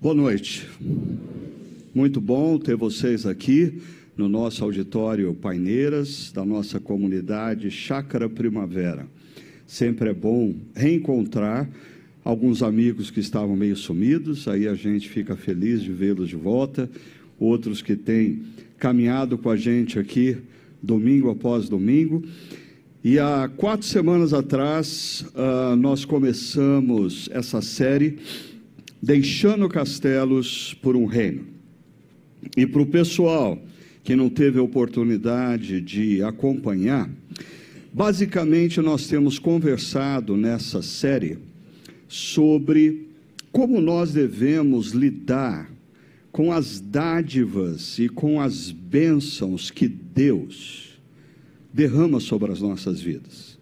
Boa noite. Muito bom ter vocês aqui no nosso auditório Paineiras, da nossa comunidade Chácara Primavera. Sempre é bom reencontrar alguns amigos que estavam meio sumidos, aí a gente fica feliz de vê-los de volta, outros que têm caminhado com a gente aqui domingo após domingo. E há quatro semanas atrás, uh, nós começamos essa série Deixando Castelos por um Reino. E para o pessoal que não teve a oportunidade de acompanhar, basicamente nós temos conversado nessa série sobre como nós devemos lidar com as dádivas e com as bênçãos que Deus derrama sobre as nossas vidas.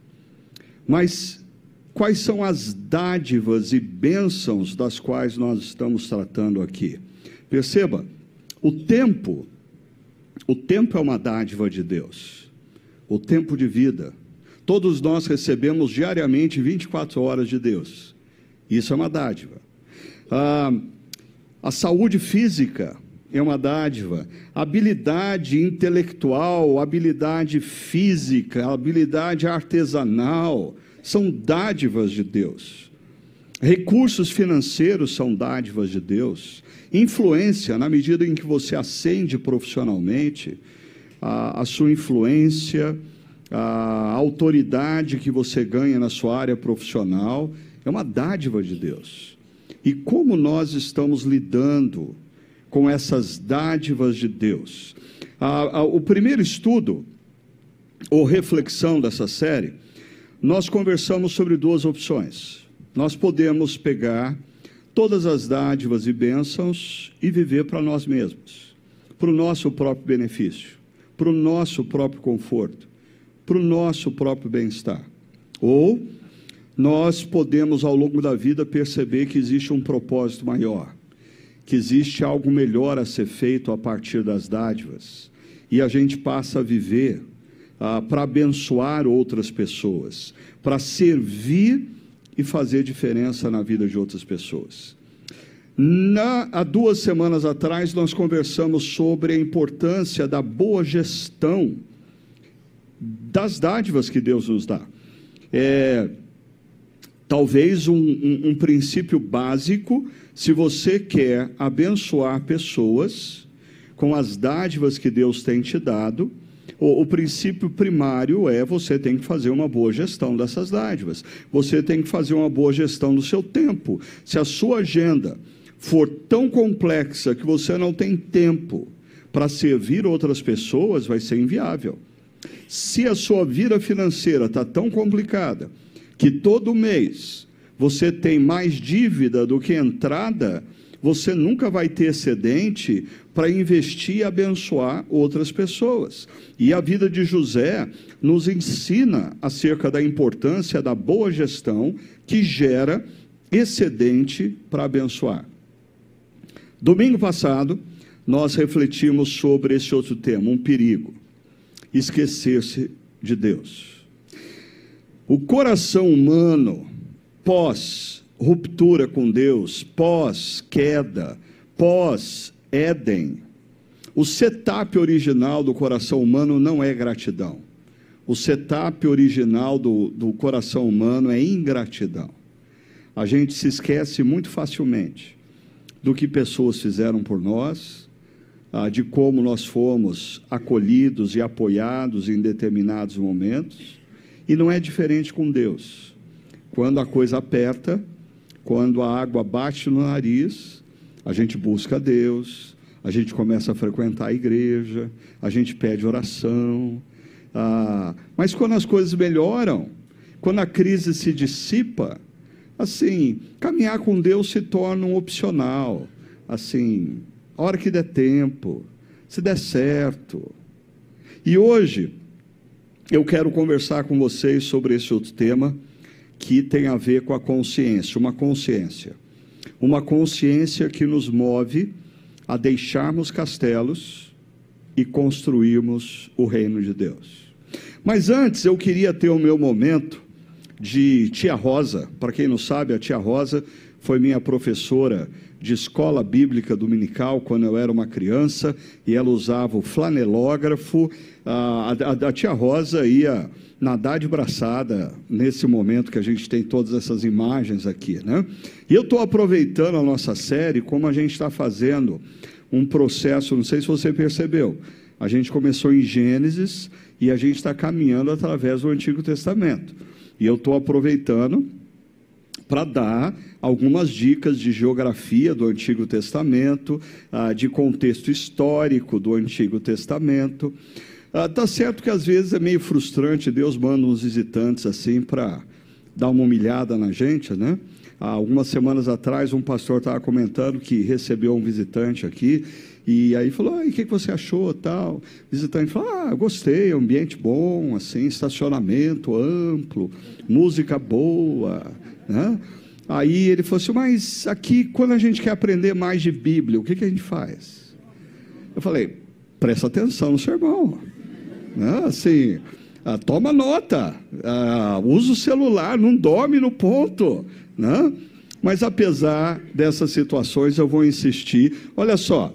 Mas quais são as dádivas e bênçãos das quais nós estamos tratando aqui? Perceba, o tempo, o tempo é uma dádiva de Deus. O tempo de vida. Todos nós recebemos diariamente 24 horas de Deus. Isso é uma dádiva. Ah, a saúde física é uma dádiva. Habilidade intelectual, habilidade física, habilidade artesanal são dádivas de Deus. Recursos financeiros são dádivas de Deus. Influência, na medida em que você ascende profissionalmente, a, a sua influência, a autoridade que você ganha na sua área profissional, é uma dádiva de Deus. E como nós estamos lidando com essas dádivas de Deus? o primeiro estudo, ou reflexão dessa série, nós conversamos sobre duas opções. Nós podemos pegar todas as dádivas e bênçãos e viver para nós mesmos, para o nosso próprio benefício, para o nosso próprio conforto, para o nosso próprio bem-estar. Ou nós podemos, ao longo da vida, perceber que existe um propósito maior, que existe algo melhor a ser feito a partir das dádivas, e a gente passa a viver ah, para abençoar outras pessoas, para servir e fazer diferença na vida de outras pessoas. Na, há duas semanas atrás, nós conversamos sobre a importância da boa gestão das dádivas que Deus nos dá. É, talvez um, um, um princípio básico, se você quer abençoar pessoas com as dádivas que Deus tem te dado, o, o, princípio primário é você tem que fazer uma boa gestão dessas dádivas. Você tem que fazer uma boa gestão do seu tempo. Se a sua agenda for tão complexa que você não tem tempo para servir outras pessoas, vai ser inviável. Se a sua vida financeira está tão complicada que todo mês você tem mais dívida do que entrada, você nunca vai ter excedente para investir e abençoar outras pessoas. E a vida de José nos ensina acerca da importância da boa gestão que gera excedente para abençoar. Domingo passado, nós refletimos sobre esse outro tema, um perigo: esquecer-se de Deus. O coração humano, pós ruptura com Deus, pós queda, pós Éden, o setup original do coração humano não é gratidão. O setup original do, do coração humano é ingratidão. A gente se esquece muito facilmente do que pessoas fizeram por nós, ah, de como nós fomos acolhidos e apoiados em determinados momentos. E não é diferente com Deus. Quando a coisa aperta, quando a água bate no nariz, a gente busca Deus, a gente começa a frequentar a igreja, a gente pede oração. Ah, mas quando as coisas melhoram, quando a crise se dissipa, assim, caminhar com Deus se torna um opcional. Assim, a hora que der tempo, se der certo. E hoje, eu quero conversar com vocês sobre esse outro tema que tem a ver com a consciência, uma consciência. Uma consciência que nos move a deixarmos castelos e construirmos o reino de Deus. Mas antes eu queria ter o meu momento de tia Rosa. Para quem não sabe, a tia Rosa foi minha professora de escola bíblica dominical quando eu era uma criança e ela usava o flanelógrafo. A, a, a tia Rosa ia nadar de braçada nesse momento que a gente tem todas essas imagens aqui, né? E eu estou aproveitando a nossa série como a gente está fazendo um processo, não sei se você percebeu, a gente começou em Gênesis e a gente está caminhando através do Antigo Testamento. E eu estou aproveitando para dar algumas dicas de geografia do Antigo Testamento, ah, de contexto histórico do Antigo Testamento. Ah, certo que às vezes é meio frustrante, Deus manda uns visitantes assim para dar uma humilhada na gente, né? Há algumas semanas atrás, um pastor estava comentando que recebeu um visitante aqui e aí falou, ah, o que você achou, tal? O visitante falou, ah, gostei, ambiente bom, assim, estacionamento amplo, música boa, né? Aí ele falou assim, mas aqui, quando a gente quer aprender mais de Bíblia, o que, que a gente faz? Eu falei, presta atenção no sermão, né? assim, ah, toma nota, ah, usa o celular, não dorme no ponto, né? Mas apesar dessas situações, eu vou insistir. Olha só,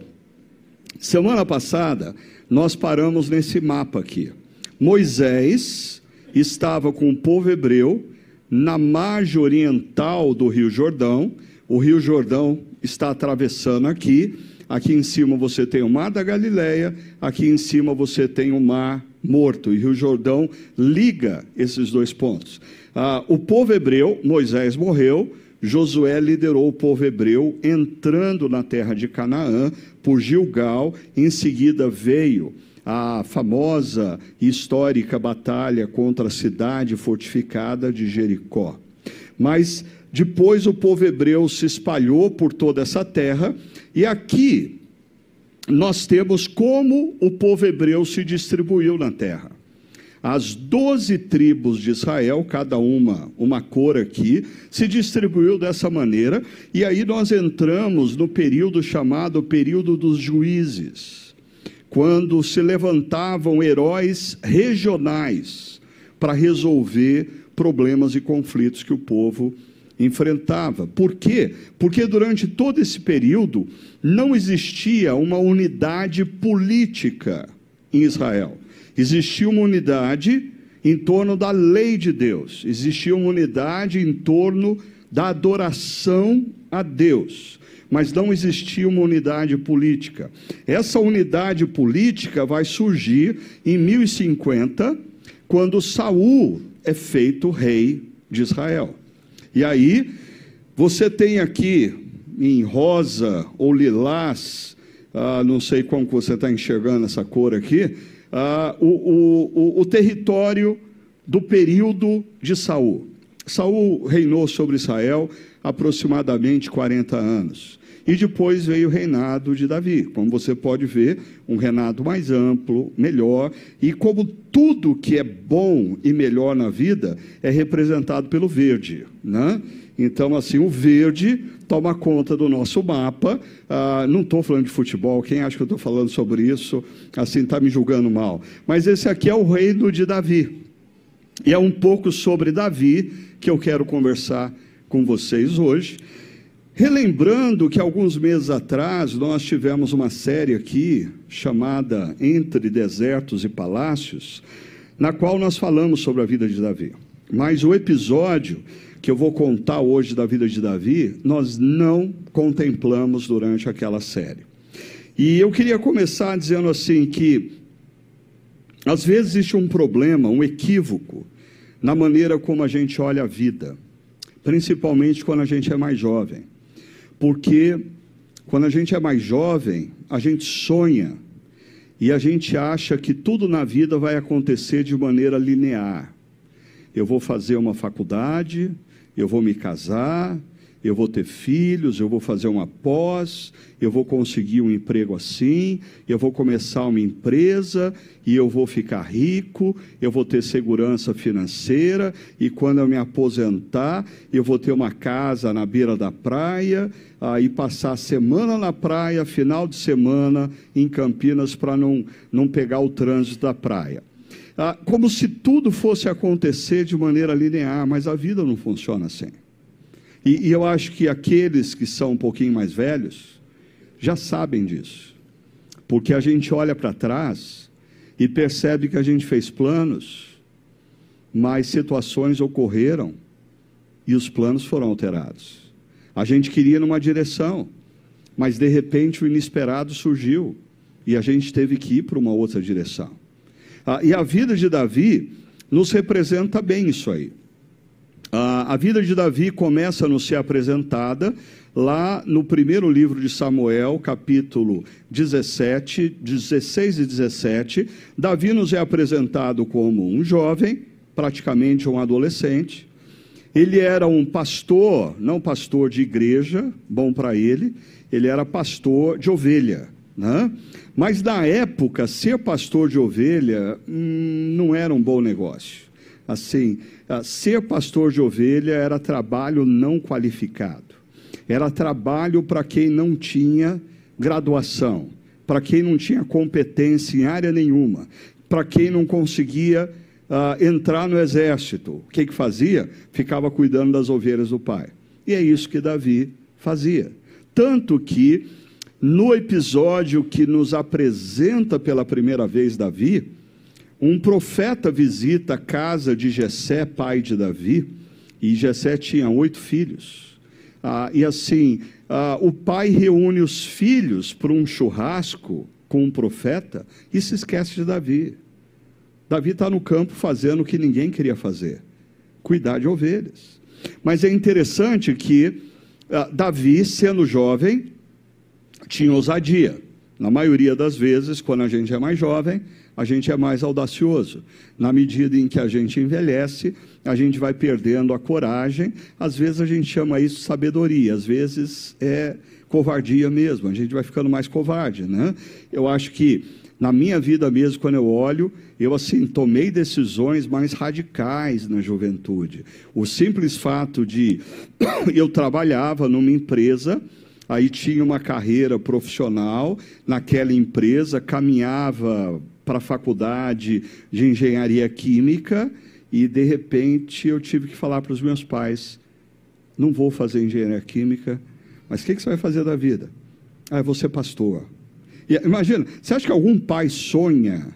semana passada nós paramos nesse mapa aqui. Moisés estava com o povo hebreu na margem oriental do Rio Jordão. O Rio Jordão está atravessando aqui. Aqui em cima você tem o Mar da Galileia, aqui em cima você tem o Mar Morto. E o Rio Jordão liga esses dois pontos. Ah, o povo hebreu, Moisés morreu, Josué liderou o povo hebreu entrando na terra de Canaã por Gilgal, em seguida veio a famosa e histórica batalha contra a cidade fortificada de Jericó. Mas depois o povo hebreu se espalhou por toda essa terra, e aqui nós temos como o povo hebreu se distribuiu na terra. As doze tribos de Israel, cada uma uma cor aqui, se distribuiu dessa maneira, e aí nós entramos no período chamado período dos juízes, quando se levantavam heróis regionais para resolver problemas e conflitos que o povo enfrentava. Por quê? Porque durante todo esse período não existia uma unidade política em Israel. Existia uma unidade em torno da lei de Deus, existia uma unidade em torno da adoração a Deus, mas não existia uma unidade política. Essa unidade política vai surgir em 1050, quando Saul é feito rei de Israel. E aí você tem aqui em rosa ou lilás, ah, não sei como você está enxergando essa cor aqui, ah, o, o, o, território do período de Saul. Saul reinou sobre Israel aproximadamente 40 anos. E depois veio o reinado de Davi. Como você pode ver, um reinado mais amplo, melhor. E como tudo que é bom e melhor na vida é representado pelo verde. Né? Então, assim, o verde toma conta do nosso mapa. Ah, não estou falando de futebol, quem acha que eu estou falando sobre isso, assim, está me julgando mal. Mas esse aqui é o reino de Davi. E é um pouco sobre Davi que eu quero conversar com vocês hoje. Relembrando que alguns meses atrás nós tivemos uma série aqui chamada Entre Desertos e Palácios, na qual nós falamos sobre a vida de Davi. Mas o episódio que eu vou contar hoje da vida de Davi, nós não contemplamos durante aquela série. E eu queria começar dizendo assim que às vezes existe um problema, um equívoco na maneira como a gente olha a vida, principalmente quando a gente é mais jovem. Porque quando a gente é mais jovem, a gente sonha e a gente acha que tudo na vida vai acontecer de maneira linear. Eu vou fazer uma faculdade, eu vou me casar, eu vou ter filhos, eu vou fazer uma pós, eu vou conseguir um emprego assim, eu vou começar uma empresa e eu vou ficar rico, eu vou ter segurança financeira e quando eu me aposentar, eu vou ter uma casa na beira da praia aí passar semana na praia, final de semana em Campinas para não, não pegar o trânsito da praia. Ah, como se tudo fosse acontecer de maneira linear, mas a vida não funciona assim. E, e eu acho que aqueles que são um pouquinho mais velhos já sabem disso. Porque a gente olha para trás e percebe que a gente fez planos, mas situações ocorreram e os planos foram alterados. A gente queria numa direção, mas de repente o inesperado surgiu e a gente teve que ir para uma outra direção. Ah, e a vida de Davi nos representa bem isso aí. Ah, a vida de Davi começa a nos ser apresentada lá no primeiro livro de Samuel, capítulo 17, 16 e 17. Davi nos é apresentado como um jovem, praticamente um adolescente. Ele era um pastor, não pastor de igreja, bom para ele, ele era pastor de ovelha. Né? Mas na época, ser pastor de ovelha hum, não era um bom negócio. Assim, ser pastor de ovelha era trabalho não qualificado. Era trabalho para quem não tinha graduação, para quem não tinha competência em área nenhuma, para quem não conseguia uh, entrar no exército. O que, que fazia? Ficava cuidando das ovelhas do pai. E é isso que Davi fazia. Tanto que, no episódio que nos apresenta pela primeira vez Davi, um profeta visita a casa de Jessé, pai de Davi, e Jessé tinha oito filhos. Ah, e assim, ah, o pai reúne os filhos para um churrasco com um profeta e se esquece de Davi. Davi está no campo fazendo o que ninguém queria fazer: cuidar de ovelhas. Mas é interessante que ah, Davi, sendo jovem, tinha ousadia. Na maioria das vezes, quando a gente é mais jovem, a gente é mais audacioso. Na medida em que a gente envelhece, a gente vai perdendo a coragem. Às vezes a gente chama isso sabedoria, às vezes é covardia mesmo. A gente vai ficando mais covarde, né? Eu acho que na minha vida mesmo, quando eu olho, eu assim tomei decisões mais radicais na juventude. O simples fato de eu trabalhava numa empresa aí tinha uma carreira profissional naquela empresa, caminhava para a faculdade de engenharia química e de repente eu tive que falar para os meus pais: não vou fazer engenharia química, mas o que, que você vai fazer da vida? Ah, eu vou ser pastor. Imagina, você acha que algum pai sonha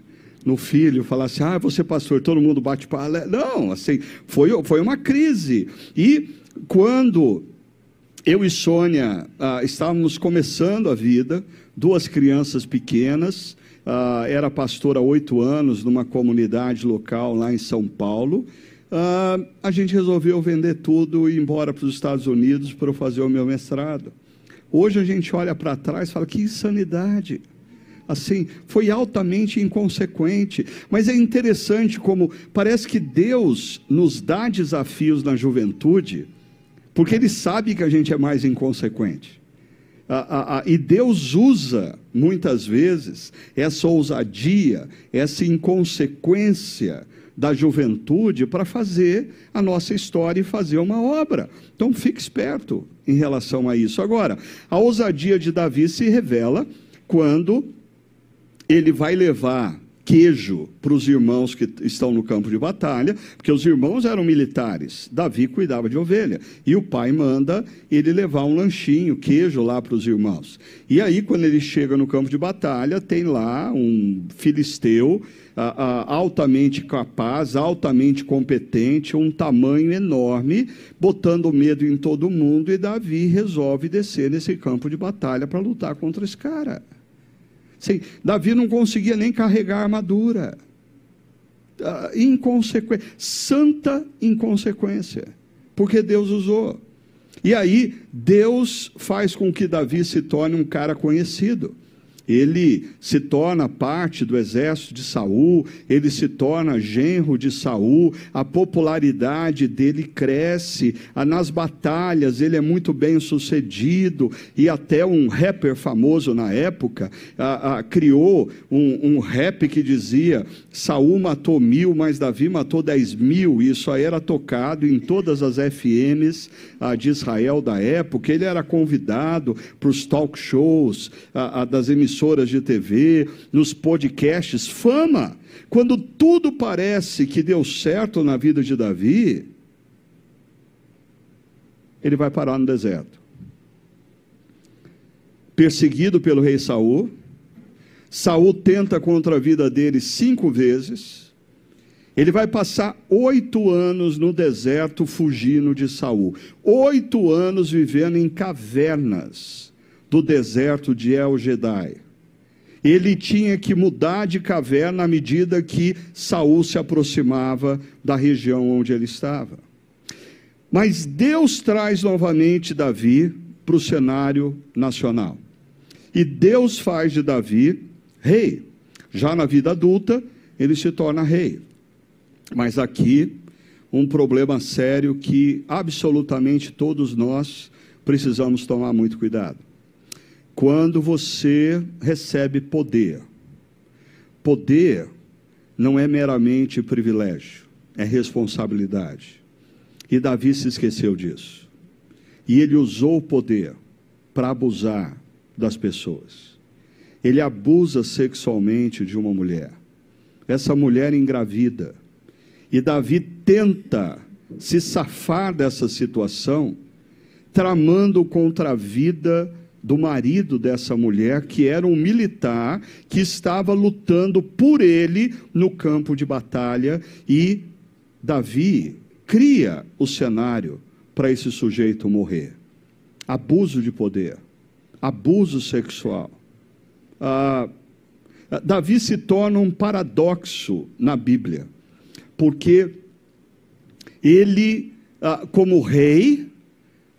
no filho, falar assim, ah, você pastor, todo mundo bate palha. Não, assim, foi, foi uma crise. E quando eu e Sônia ah, estávamos começando a vida, duas crianças pequenas, uh, era pastor há oito anos numa comunidade local lá em São Paulo. Uh, a gente resolveu vender tudo e ir embora para os Estados Unidos para eu fazer o meu mestrado. Hoje a gente olha para trás e fala: que insanidade! Assim, foi altamente inconsequente. Mas é interessante como parece que Deus nos dá desafios na juventude, porque Ele sabe que a gente é mais inconsequente e Deus usa, muitas vezes, essa ousadia, essa inconsequência da juventude para fazer a nossa história e fazer uma obra. Então fique esperto em relação a isso. Agora, a ousadia de Davi se revela quando ele vai levar queijo para os irmãos que estão no campo de batalha, porque os irmãos eram militares. Davi cuidava de ovelha. E o pai manda ele levar um lanchinho, queijo lá para os irmãos. E aí, quando ele chega no campo de batalha, tem lá um filisteu altamente capaz, altamente competente, um tamanho enorme, botando medo em todo mundo. E Davi resolve descer nesse campo de batalha para lutar contra esse cara. Sim, Davi não conseguia nem carregar a armadura. Uh, inconsequência, santa inconsequência, porque Deus usou. E aí, Deus faz com que Davi se torne um cara conhecido ele se torna parte do exército de Saul, ele se torna genro de Saul, a popularidade dele cresce, nas batalhas ele é muito bem sucedido, e até um rapper famoso na época a, a, criou um, um, rap que dizia: Saul matou mil, mas Davi matou dez mil, e isso aí era tocado em todas as FMs a, de Israel da época. Ele era convidado para os talk shows das emissoras emissoras de TV, nos podcasts, fama. Quando tudo parece que deu certo na vida de Davi, ele vai parar no deserto. Perseguido pelo rei Saul, Saul tenta contra a vida dele cinco vezes. Ele vai passar oito anos no deserto fugindo de Saul. Oito anos vivendo em cavernas do deserto de El Gedai. Ele tinha que mudar de caverna à medida que Saul se aproximava da região onde ele estava. Mas Deus traz novamente Davi para o cenário nacional. E Deus faz de Davi rei. Já na vida adulta, ele se torna rei. Mas aqui, um problema sério que absolutamente todos nós precisamos tomar muito cuidado. Quando você recebe poder, poder não é meramente privilégio, é responsabilidade. E Davi se esqueceu disso. E ele usou o poder para abusar das pessoas ele abusa sexualmente de uma mulher. Essa mulher engravida. E Davi tenta se safar dessa situação, tramando contra a vida do marido dessa mulher, que era um militar que estava lutando por ele no campo de batalha, e Davi cria o cenário para esse sujeito morrer. Abuso de poder, abuso sexual ah, Davi se torna um paradoxo na Bíblia, porque ele, ah, como rei,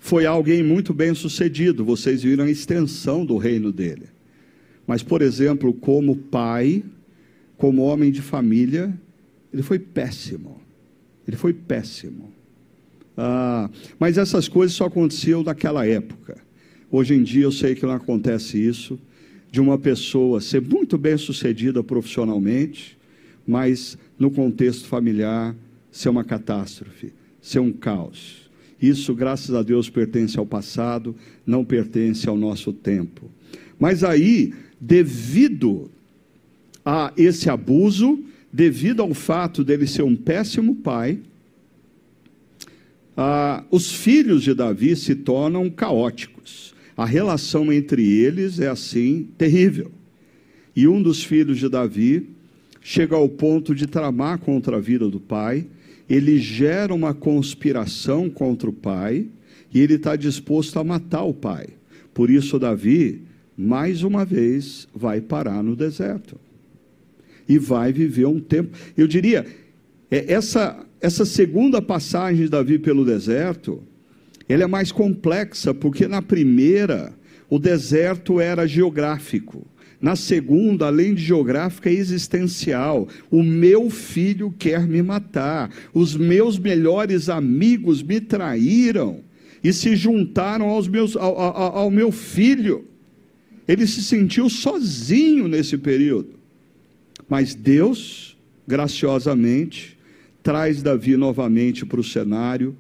foi alguém muito bem sucedido, vocês viram a extensão do reino dele. Mas, por exemplo, como pai, como homem de família, ele foi péssimo. Ele foi péssimo. Ah, mas essas coisas só aconteciam naquela época. Hoje em dia eu sei que não acontece isso de uma pessoa ser muito bem sucedida profissionalmente, mas no contexto familiar ser uma catástrofe, ser um caos. Isso, graças a Deus, pertence ao passado, não pertence ao nosso tempo. Mas aí, devido a esse abuso, devido ao fato dele ser um péssimo pai, ah, os filhos de Davi se tornam caóticos. A relação entre eles é assim terrível. E um dos filhos de Davi chega ao ponto de tramar contra a vida do pai, ele gera uma conspiração contra o pai e ele está disposto a matar o pai. Por isso, Davi, mais uma vez, vai parar no deserto e vai viver um tempo. Eu diria, é, essa, essa segunda passagem de Davi pelo deserto ela é mais complexa, porque na primeira, o deserto era geográfico. Na segunda, além de geográfica, é existencial. O meu filho quer me matar. Os meus melhores amigos me traíram e se juntaram aos meus, ao, ao, ao meu filho. Ele se sentiu sozinho nesse período. Mas Deus, graciosamente, traz Davi novamente para o cenário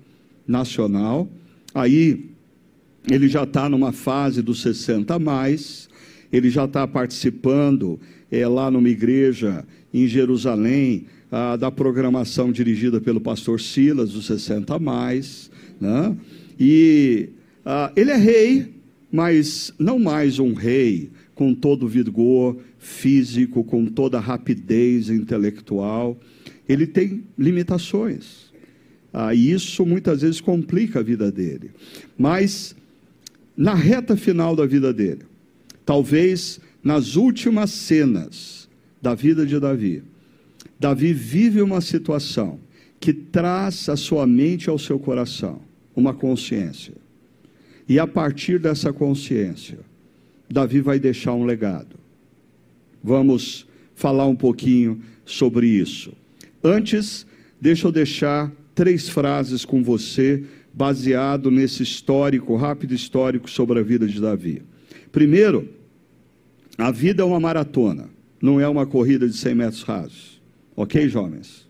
nacional Aí ele já está numa fase dos 60 a mais, ele já está participando é, lá numa igreja em Jerusalém, da programação dirigida pelo pastor Silas, dos 60 a mais, né? e ele é rei, mas não mais um rei com todo o vigor físico, com toda a rapidez intelectual, ele tem limitações. Ah, e isso muitas vezes complica a vida dele. Mas na reta final da vida dele, talvez nas últimas cenas da vida de Davi, Davi vive uma situação que traz a sua mente ao seu coração uma consciência. E a partir dessa consciência, Davi vai deixar um legado. Vamos falar um pouquinho sobre isso. Antes, deixa eu deixar três frases com você, baseado nesse histórico, rápido histórico sobre a vida de Davi. Primeiro, a vida é uma maratona, não é uma corrida de 100 metros rasos. Ok, jovens?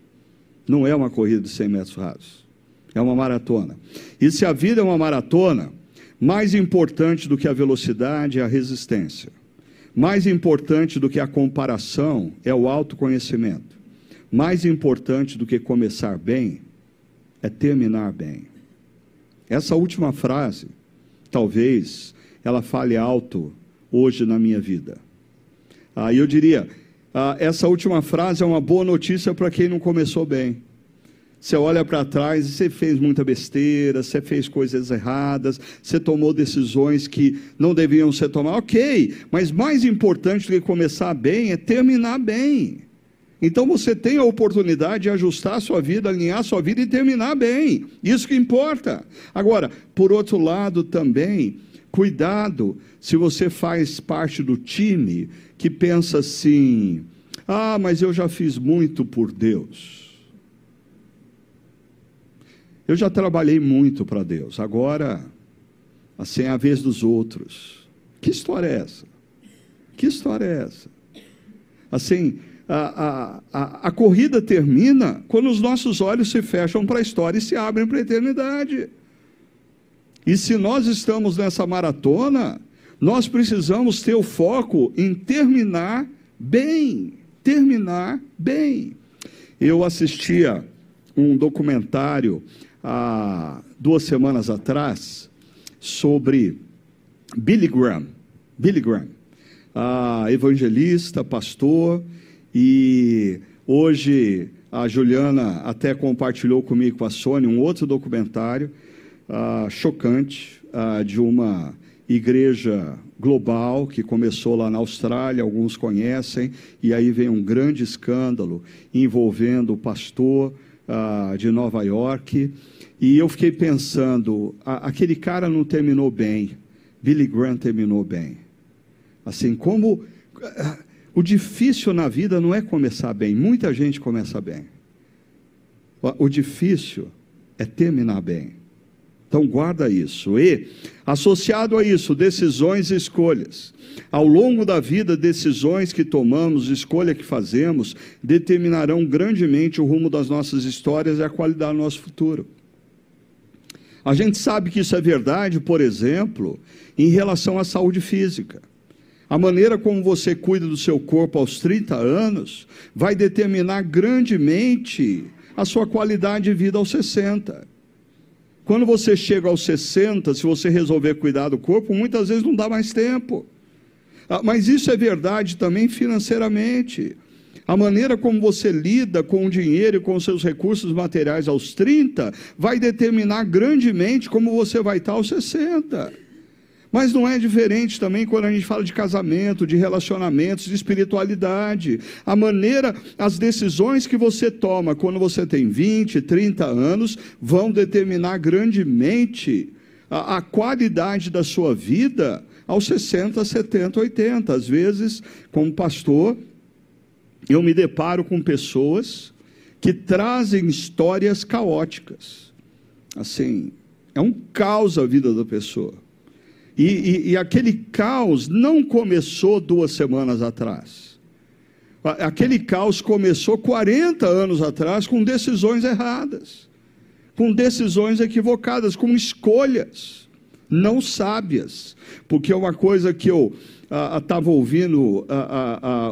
Não é uma corrida de 100 metros rasos. É uma maratona. E se a vida é uma maratona, mais importante do que a velocidade é a resistência. Mais importante do que a comparação é o autoconhecimento. Mais importante do que começar bem é terminar bem. Essa última frase, talvez, ela fale alto hoje na minha vida. Aí ah, eu diria, ah, essa última frase é uma boa notícia para quem não começou bem. Você olha para trás e você fez muita besteira, você fez coisas erradas, você tomou decisões que não deviam ser tomadas. Ok, mas mais importante do que começar bem é terminar bem. Então você tem a oportunidade de ajustar a sua vida, alinhar a sua vida e terminar bem. Isso que importa. Agora, por outro lado também, cuidado se você faz parte do time que pensa assim: ah, mas eu já fiz muito por Deus. Eu já trabalhei muito para Deus, agora, assim, é a vez dos outros. Que história é essa? Que história é essa? Assim, a, a, a, corrida termina quando os nossos olhos se fecham para a história e se abrem para a eternidade. E se nós estamos nessa maratona, nós precisamos ter o foco em terminar bem. Terminar bem. Eu assistia um documentário há duas semanas atrás sobre Billy Graham. Billy Graham, evangelista, pastor, e hoje a Juliana até compartilhou comigo com a Sônia um outro documentário ah, chocante ah, de uma igreja global que começou lá na Austrália, alguns conhecem, e aí vem um grande escândalo envolvendo o pastor ah, de Nova York. E eu fiquei pensando, aquele cara não terminou bem, Billy Graham terminou bem. Assim, como ah, o difícil na vida não é começar bem, muita gente começa bem. O difícil é terminar bem. Então guarda isso. E associado a isso, decisões e escolhas. Ao longo da vida, decisões que tomamos, escolha que fazemos, determinarão grandemente o rumo das nossas histórias e a qualidade do nosso futuro. A gente sabe que isso é verdade, por exemplo, em relação à saúde física. A maneira como você cuida do seu corpo aos 30 anos vai determinar grandemente a sua qualidade de vida aos 60. Quando você chega aos 60, se você resolver cuidar do corpo, muitas vezes não dá mais tempo. Ah, mas isso é verdade também financeiramente. A maneira como você lida com o dinheiro e com os seus recursos materiais aos 30 vai determinar grandemente como você vai estar aos 60. Mas não é diferente também quando a gente fala de casamento, de relacionamentos, de espiritualidade. A maneira, as decisões que você toma quando você tem 20, 30 anos vão determinar grandemente a, a qualidade da sua vida aos 60, 70, 80. Às vezes, como pastor, eu me deparo com pessoas que trazem histórias caóticas. Assim, é um caos a vida da pessoa. E, e, e aquele caos não começou duas semanas atrás. Aquele caos começou 40 anos atrás com decisões erradas, com decisões equivocadas, com escolhas não sábias. Porque uma coisa que eu estava ouvindo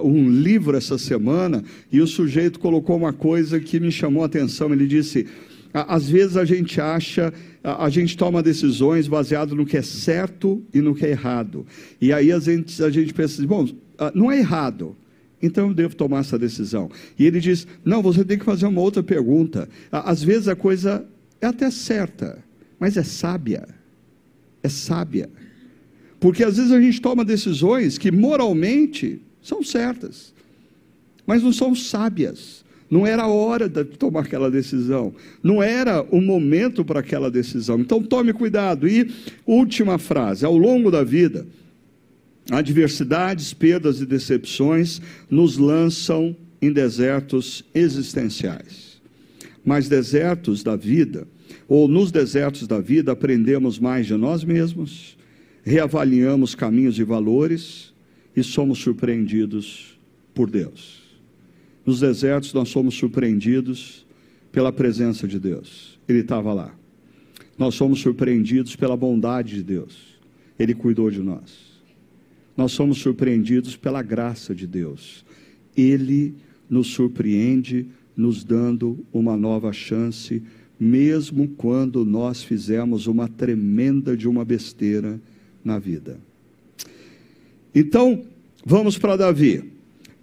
um livro essa semana e o sujeito colocou uma coisa que me chamou a atenção. Ele disse: às vezes a gente acha a, gente toma decisões baseado no que é certo e no que é errado. E aí a gente, a gente pensa assim, bom, ah, não é errado, então eu devo tomar essa decisão. E ele diz: não, você tem que fazer uma outra pergunta. Às vezes a coisa é até certa, mas é sábia. É sábia. Porque às vezes a gente toma decisões que moralmente são certas, mas não são sábias. Não era a hora de tomar aquela decisão. Não era o momento para aquela decisão. Então tome cuidado. E última frase: ao longo da vida, adversidades, perdas e decepções nos lançam em desertos existenciais. Mas desertos da vida, ou nos desertos da vida, aprendemos mais de nós mesmos, reavaliamos caminhos e valores e somos surpreendidos por Deus. Nos desertos nós somos surpreendidos pela presença de Deus. Ele estava lá. Nós somos surpreendidos pela bondade de Deus. Ele cuidou de nós. Nós somos surpreendidos pela graça de Deus. Ele nos surpreende, nos dando uma nova chance mesmo quando nós fizemos uma tremenda de uma besteira na vida. Então, vamos para Davi.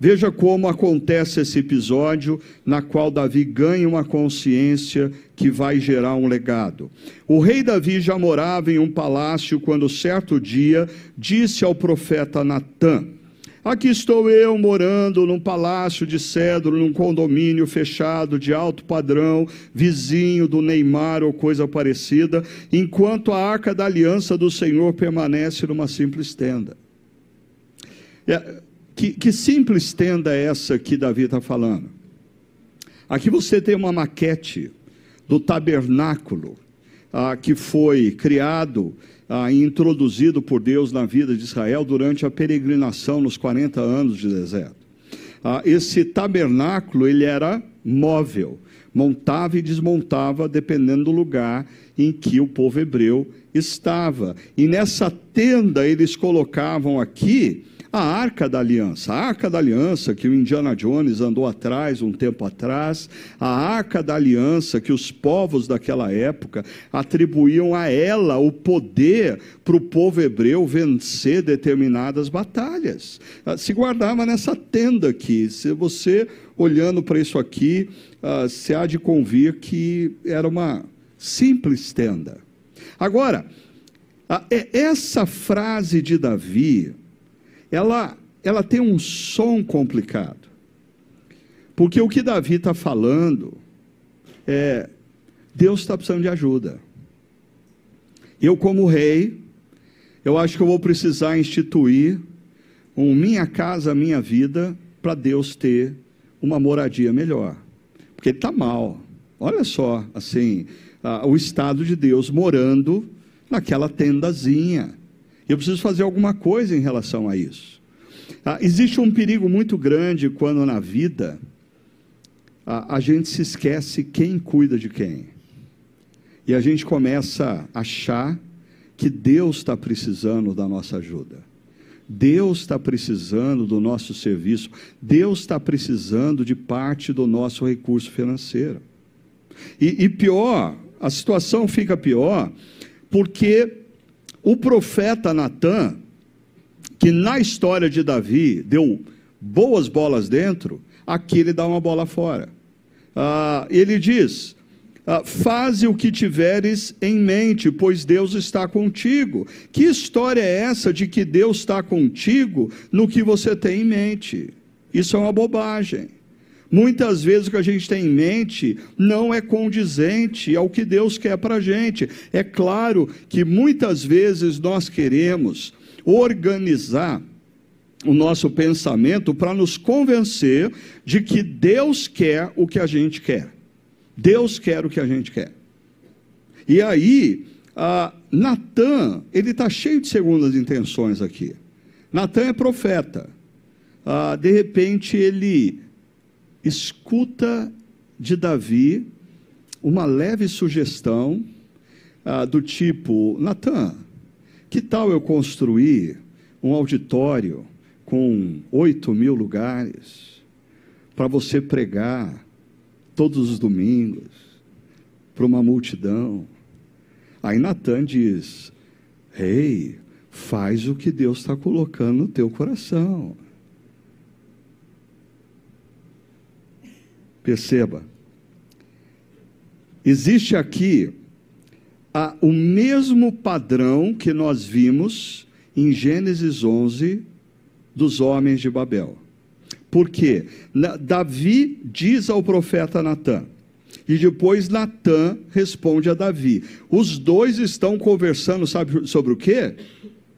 Veja como acontece esse episódio na qual Davi ganha uma consciência que vai gerar um legado. O rei Davi já morava em um palácio quando certo dia disse ao profeta Natã: Aqui estou eu morando num palácio de cedro, num condomínio fechado de alto padrão, vizinho do Neymar ou coisa parecida, enquanto a arca da aliança do Senhor permanece numa simples tenda. É, que, que simples tenda é essa que Davi está falando? Aqui você tem uma maquete do tabernáculo ah, que foi criado ah, e introduzido por Deus na vida de Israel durante a peregrinação nos 40 anos de deserto. Ah, esse tabernáculo ele era móvel, montava e desmontava dependendo do lugar em que o povo hebreu estava. E nessa tenda eles colocavam aqui a Arca da Aliança. A Arca da Aliança que o Indiana Jones andou atrás um tempo atrás, a Arca da Aliança que os povos daquela época atribuíam a ela o poder para o povo hebreu vencer determinadas batalhas. Ah, se guardava nessa tenda aqui. Se você olhando para isso aqui, uh, se há de convir que era uma simples tenda. Agora, uh, essa frase de Davi, ela, ela tem um som complicado. Porque o que Davi está falando é: Deus está precisando de ajuda. Eu, como rei, eu acho que eu vou precisar instituir um minha casa, minha vida, para Deus ter uma moradia melhor. Porque ele está mal. Olha só, assim, o estado de Deus morando naquela tendazinha. Eu preciso fazer alguma coisa em relação a isso. Ah, existe um perigo muito grande quando na vida a, a gente se esquece quem cuida de quem. E a gente começa a achar que Deus está precisando da nossa ajuda. Deus está precisando do nosso serviço. Deus está precisando de parte do nosso recurso financeiro. E, e pior, a situação fica pior, porque o profeta Natan, que na história de Davi deu boas bolas dentro, aqui ele dá uma bola fora. Ah, ele diz: ah, Faze o que tiveres em mente, pois Deus está contigo. Que história é essa de que Deus está contigo no que você tem em mente? Isso é uma bobagem. Muitas vezes o que a gente tem em mente não é condizente ao que Deus quer para a gente. É claro que muitas vezes nós queremos organizar o nosso pensamento para nos convencer de que Deus quer o que a gente quer. Deus quer o que a gente quer. E aí, Natan, ele está cheio de segundas intenções aqui. Natan é profeta. Ah, de repente, ele escuta de Davi uma leve sugestão ah, do tipo: Natan, que tal eu construir um auditório com oito mil lugares para você pregar todos os domingos para uma multidão? Aí Natan diz: Rei, hey, faz o que Deus está colocando no teu coração. Perceba, existe aqui a, o mesmo padrão que nós vimos em Gênesis 11 dos homens de Babel. Por quê? Davi diz ao profeta Natan, e depois Natan responde a Davi. Os dois estão conversando, sabe sobre o quê?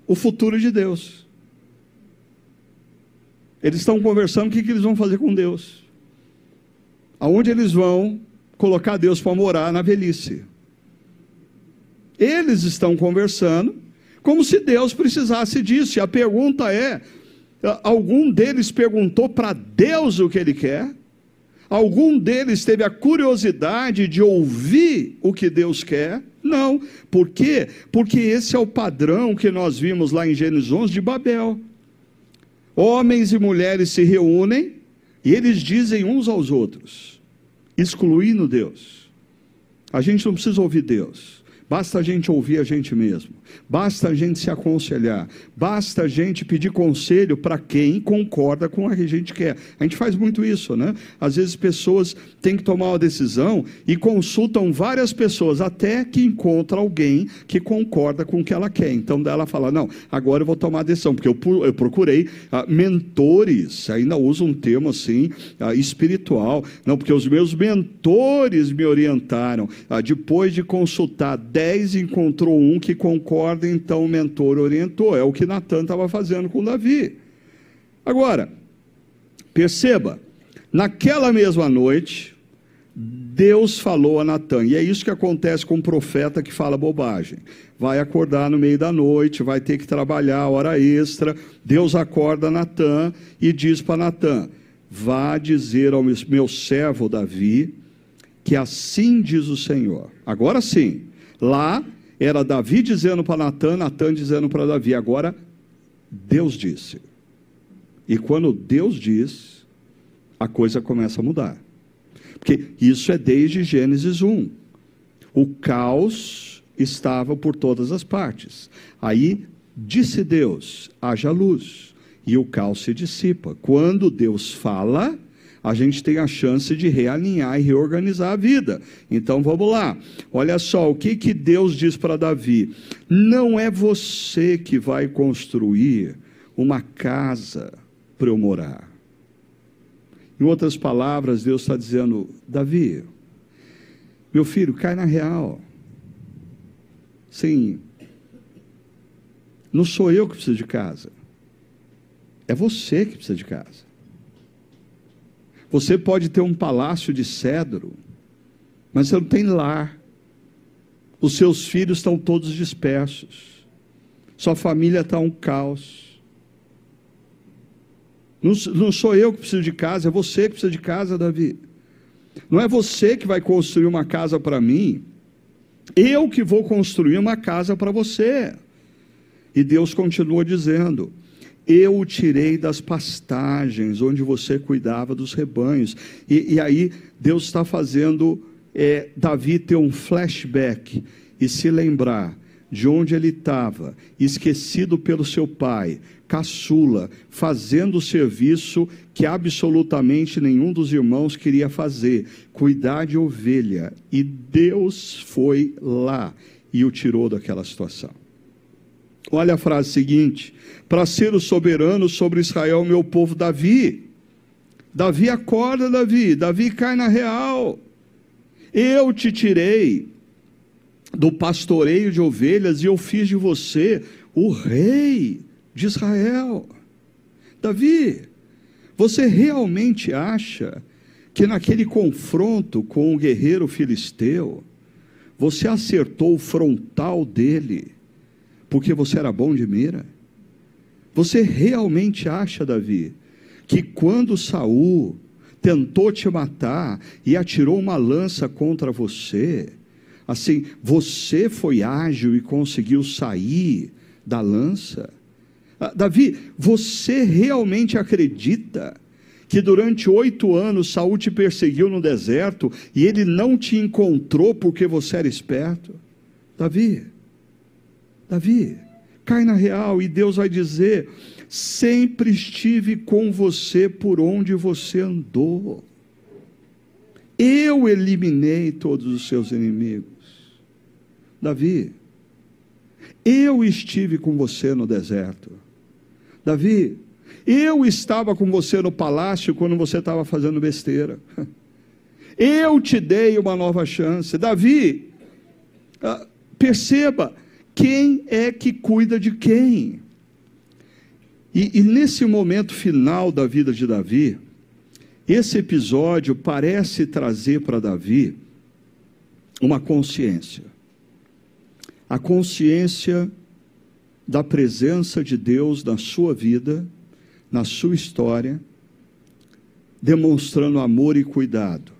O futuro de Deus. Eles estão conversando o que, que eles vão fazer com Deus aonde eles vão colocar Deus para morar na velhice. Eles estão conversando como se Deus precisasse disso. E a pergunta é: algum deles perguntou para Deus o que ele quer? Algum deles teve a curiosidade de ouvir o que Deus quer? Não. Por quê? Porque esse é o padrão que nós vimos lá em Gênesis 11 de Babel. Homens e mulheres se reúnem e eles dizem uns aos outros, excluindo Deus: A gente não precisa ouvir Deus. Basta a gente ouvir a gente mesmo, basta a gente se aconselhar, basta a gente pedir conselho para quem concorda com o que a gente quer. A gente faz muito isso, né? Às vezes pessoas têm que tomar uma decisão e consultam várias pessoas até que encontra alguém que concorda com o que ela quer. Então ela fala: Não, agora eu vou tomar a decisão, porque eu, procurei ah, mentores, ainda uso um termo assim ah, espiritual, não, porque os meus mentores me orientaram, ah, depois de consultar dez encontrou um que concorda, então o mentor orientou. É o que Natan estava fazendo com Davi. Agora, perceba, naquela mesma noite, Deus falou a Natan, e é isso que acontece com um profeta que fala bobagem. Vai acordar no meio da noite, vai ter que trabalhar hora extra. Deus acorda Natan e diz para Natan: Vá dizer ao meu servo Davi que assim diz o Senhor. Agora sim, Lá era Davi dizendo para Natan, Natan dizendo para Davi. Agora, Deus disse. E quando Deus diz, a coisa começa a mudar. Porque isso é desde Gênesis 1. O caos estava por todas as partes. Aí disse Deus: haja luz. E o caos se dissipa. Quando Deus fala, a gente tem a chance de realinhar e reorganizar a vida. Então vamos lá. Olha só, o que, que Deus diz para Davi? Não é você que vai construir uma casa para eu morar. Em outras palavras, Deus está dizendo: Davi, meu filho, cai na real. Sim, não sou eu que preciso de casa, é você que precisa de casa. Você pode ter um palácio de cedro, mas você não tem lar. Os seus filhos estão todos dispersos. Sua família está um caos. Não, não sou eu que preciso de casa, é você que precisa de casa, Davi. Não é você que vai construir uma casa para mim, eu que vou construir uma casa para você. E Deus continua dizendo: eu o tirei das pastagens onde você cuidava dos rebanhos. E, e aí Deus está fazendo é, Davi ter um flashback e se lembrar de onde ele estava, esquecido pelo seu pai, caçula, fazendo o serviço que absolutamente nenhum dos irmãos queria fazer, cuidar de ovelha. E Deus foi lá e o tirou daquela situação. Olha a frase seguinte: para ser o soberano sobre Israel, meu povo Davi. Davi acorda, Davi. Davi cai na real. Eu te tirei do pastoreio de ovelhas e eu fiz de você o rei de Israel. Davi, você realmente acha que naquele confronto com o guerreiro filisteu, você acertou o frontal dele porque você era bom de mira? Você realmente acha, Davi, que quando Saul tentou te matar e atirou uma lança contra você, assim, você foi ágil e conseguiu sair da lança? Ah, Davi, você realmente acredita que durante oito anos Saul te perseguiu no deserto e ele não te encontrou porque você era esperto? Davi, Davi, cai na real e Deus vai dizer: sempre estive com você por onde você andou. Eu eliminei todos os seus inimigos. Davi, eu estive com você no deserto. Davi, eu estava com você no palácio quando você estava fazendo besteira. Eu te dei uma nova chance. Davi, ah, perceba, quem é que cuida de quem? E, e nesse momento final da vida de Davi, esse episódio parece trazer para Davi uma consciência. A consciência da presença de Deus na sua vida, na sua história, demonstrando amor e cuidado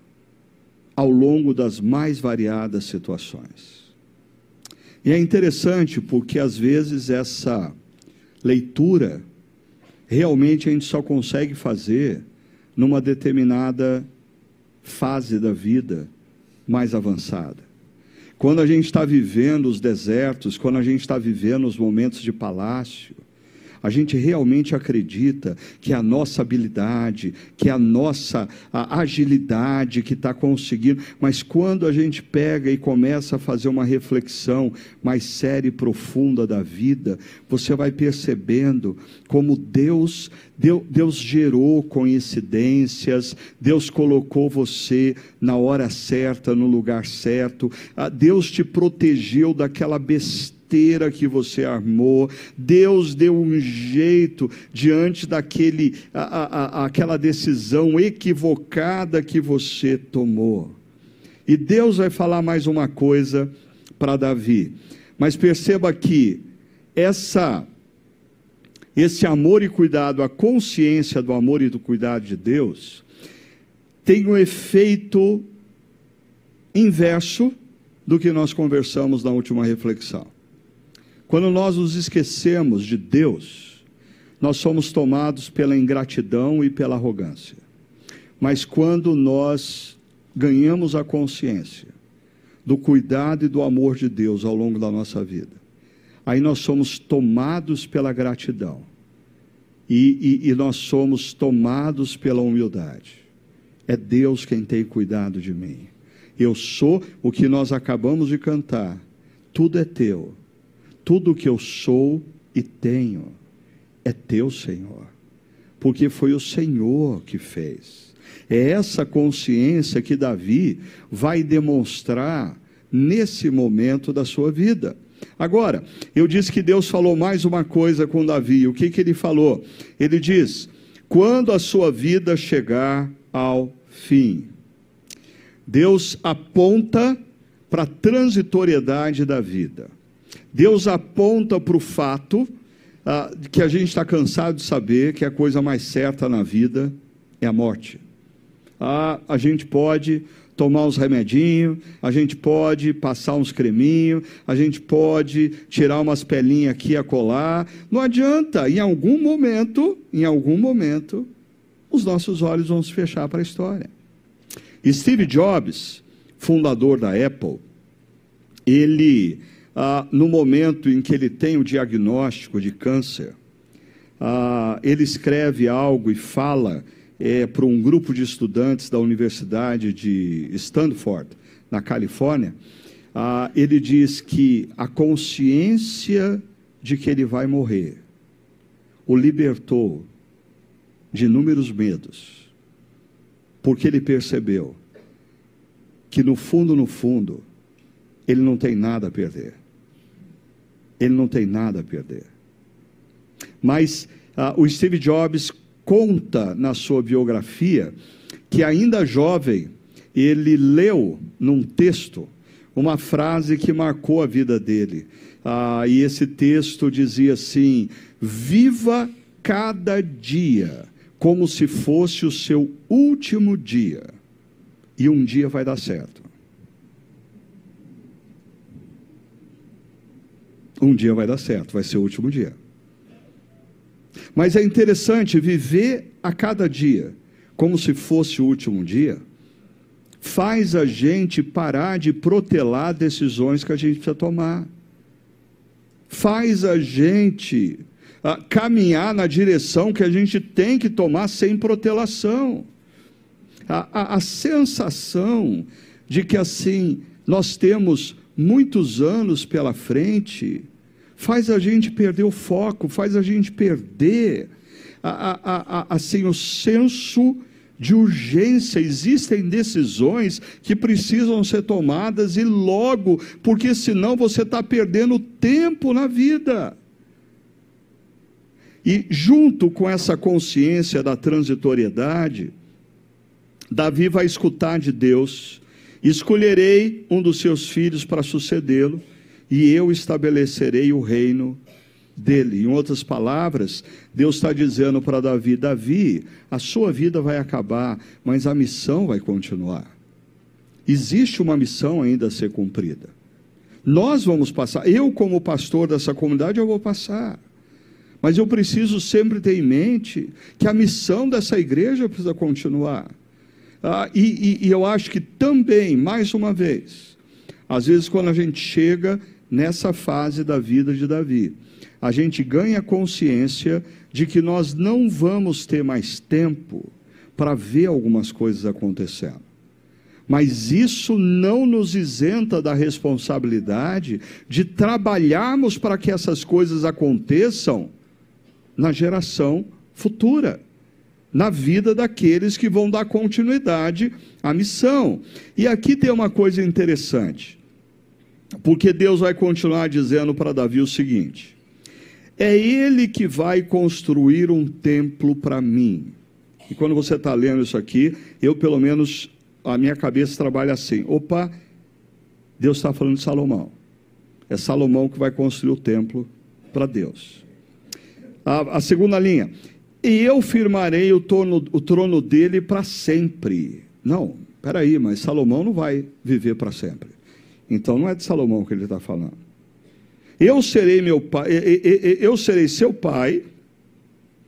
ao longo das mais variadas situações. E é interessante porque às vezes essa leitura realmente a gente só consegue fazer numa determinada fase da vida mais avançada. quando a gente está vivendo os desertos, quando a gente está vivendo os momentos de palácio, a gente realmente acredita que a nossa habilidade, que a nossa a agilidade que está conseguindo, mas quando a gente pega e começa a fazer uma reflexão mais séria e profunda da vida, você vai percebendo como Deus, Deus, Deus gerou coincidências, Deus colocou você na hora certa, no lugar certo, ah, Deus te protegeu daquela besteira que você armou, Deus deu um jeito diante daquele, a, a, aquela decisão equivocada que você tomou. E Deus vai falar mais uma coisa para Davi. Mas perceba que essa esse amor e cuidado, a consciência do amor e do cuidado de Deus, tem um efeito inverso do que nós conversamos na última reflexão. Quando nós nos esquecemos de Deus, nós somos tomados pela ingratidão e pela arrogância. Mas quando nós ganhamos a consciência do cuidado e do amor de Deus ao longo da nossa vida, aí nós somos tomados pela gratidão e, e, e nós somos tomados pela humildade. É Deus quem tem cuidado de mim. Eu sou o que nós acabamos de cantar. Tudo é teu tudo que eu sou e tenho é teu, Senhor, porque foi o Senhor que fez. É essa consciência que Davi vai demonstrar nesse momento da sua vida. Agora, eu disse que Deus falou mais uma coisa com Davi. O que, que ele falou? Ele diz: quando a sua vida chegar ao fim. Deus aponta para a transitoriedade da vida. Deus aponta para o fato ah, que a gente está cansado de saber que a coisa mais certa na vida é a morte. Ah, a gente pode tomar uns remedinhos, a gente pode passar uns creminhos, a gente pode tirar umas pelinhas aqui e acolá. Não adianta, em algum momento, em algum momento, os nossos olhos vão se fechar para a história. Steve Jobs, fundador da Apple, ele ah, no momento em que ele tem o diagnóstico de câncer, ah, ele escreve algo e fala é, para um grupo de estudantes da Universidade de Stanford, na Califórnia. Ah, ele diz que a consciência de que ele vai morrer o libertou de inúmeros medos, porque ele percebeu que no fundo, no fundo, ele não tem nada a perder ele não tem nada a perder. Mas ah, o Steve Jobs conta na sua biografia que, ainda jovem, ele leu num texto uma frase que marcou a vida dele. Ah, e esse texto dizia assim: Viva cada dia como se fosse o seu último dia, e um dia vai dar certo. Um dia vai dar certo, vai ser o último dia. Mas é interessante viver a cada dia como se fosse o último dia, faz a gente parar de protelar decisões que a gente precisa tomar. Faz a gente a, caminhar na direção que a gente tem que tomar sem protelação. A, a, a sensação de que assim nós temos muitos anos pela frente, faz a gente perder o foco, faz a gente perder a, a, a, assim, o senso de urgência. Existem decisões que precisam ser tomadas e logo, porque senão você está perdendo tempo na vida. E junto com essa consciência da transitoriedade, Davi vai escutar de Deus Escolherei um dos seus filhos para sucedê-lo, e eu estabelecerei o reino dele. Em outras palavras, Deus está dizendo para Davi: Davi, a sua vida vai acabar, mas a missão vai continuar. Existe uma missão ainda a ser cumprida. Nós vamos passar, eu, como pastor dessa comunidade, eu vou passar. Mas eu preciso sempre ter em mente que a missão dessa igreja precisa continuar. Ah, e, e, e eu acho que também, mais uma vez, Às vezes, quando a gente chega nessa fase da vida de Davi, a gente ganha consciência de que nós não vamos ter mais tempo para ver algumas coisas acontecendo. Mas isso não nos isenta da responsabilidade de trabalharmos para que essas coisas aconteçam na geração futura, na vida daqueles que vão dar continuidade à missão. E aqui tem uma coisa interessante, porque Deus vai continuar dizendo para Davi o seguinte: é Ele que vai construir um templo para mim. E quando você está lendo isso aqui, eu pelo menos a minha cabeça trabalha assim: opa, Deus está falando de Salomão. É Salomão que vai construir o templo para Deus. A, a, segunda linha: e eu firmarei o trono, o trono dele para sempre. Não, peraí, mas Salomão não vai viver para sempre. Então não é de Salomão que ele está falando. Eu serei meu pai, eu serei seu pai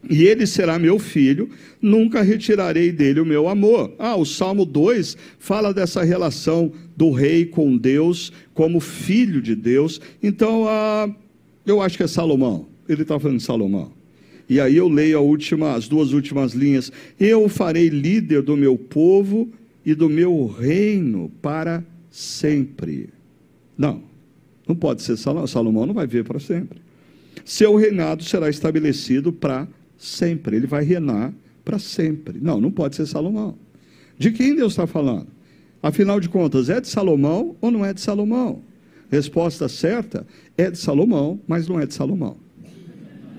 e ele será meu filho, nunca retirarei dele o meu amor. Ah, o Salmo 2 fala dessa relação do rei com Deus, como filho de Deus. Então, ah, eu acho que é Salomão. Ele está falando de Salomão. E aí eu leio última, as duas últimas linhas. Eu farei líder do meu povo e do meu reino para sempre. Não, não pode ser Salomão. Salomão não vai ver para sempre. Seu reinado será estabelecido para sempre. Ele vai reinar para sempre. Não, não pode ser Salomão. De quem Deus está falando? Afinal de contas, é de Salomão ou não é de Salomão? Resposta certa é de Salomão, mas não é de Salomão.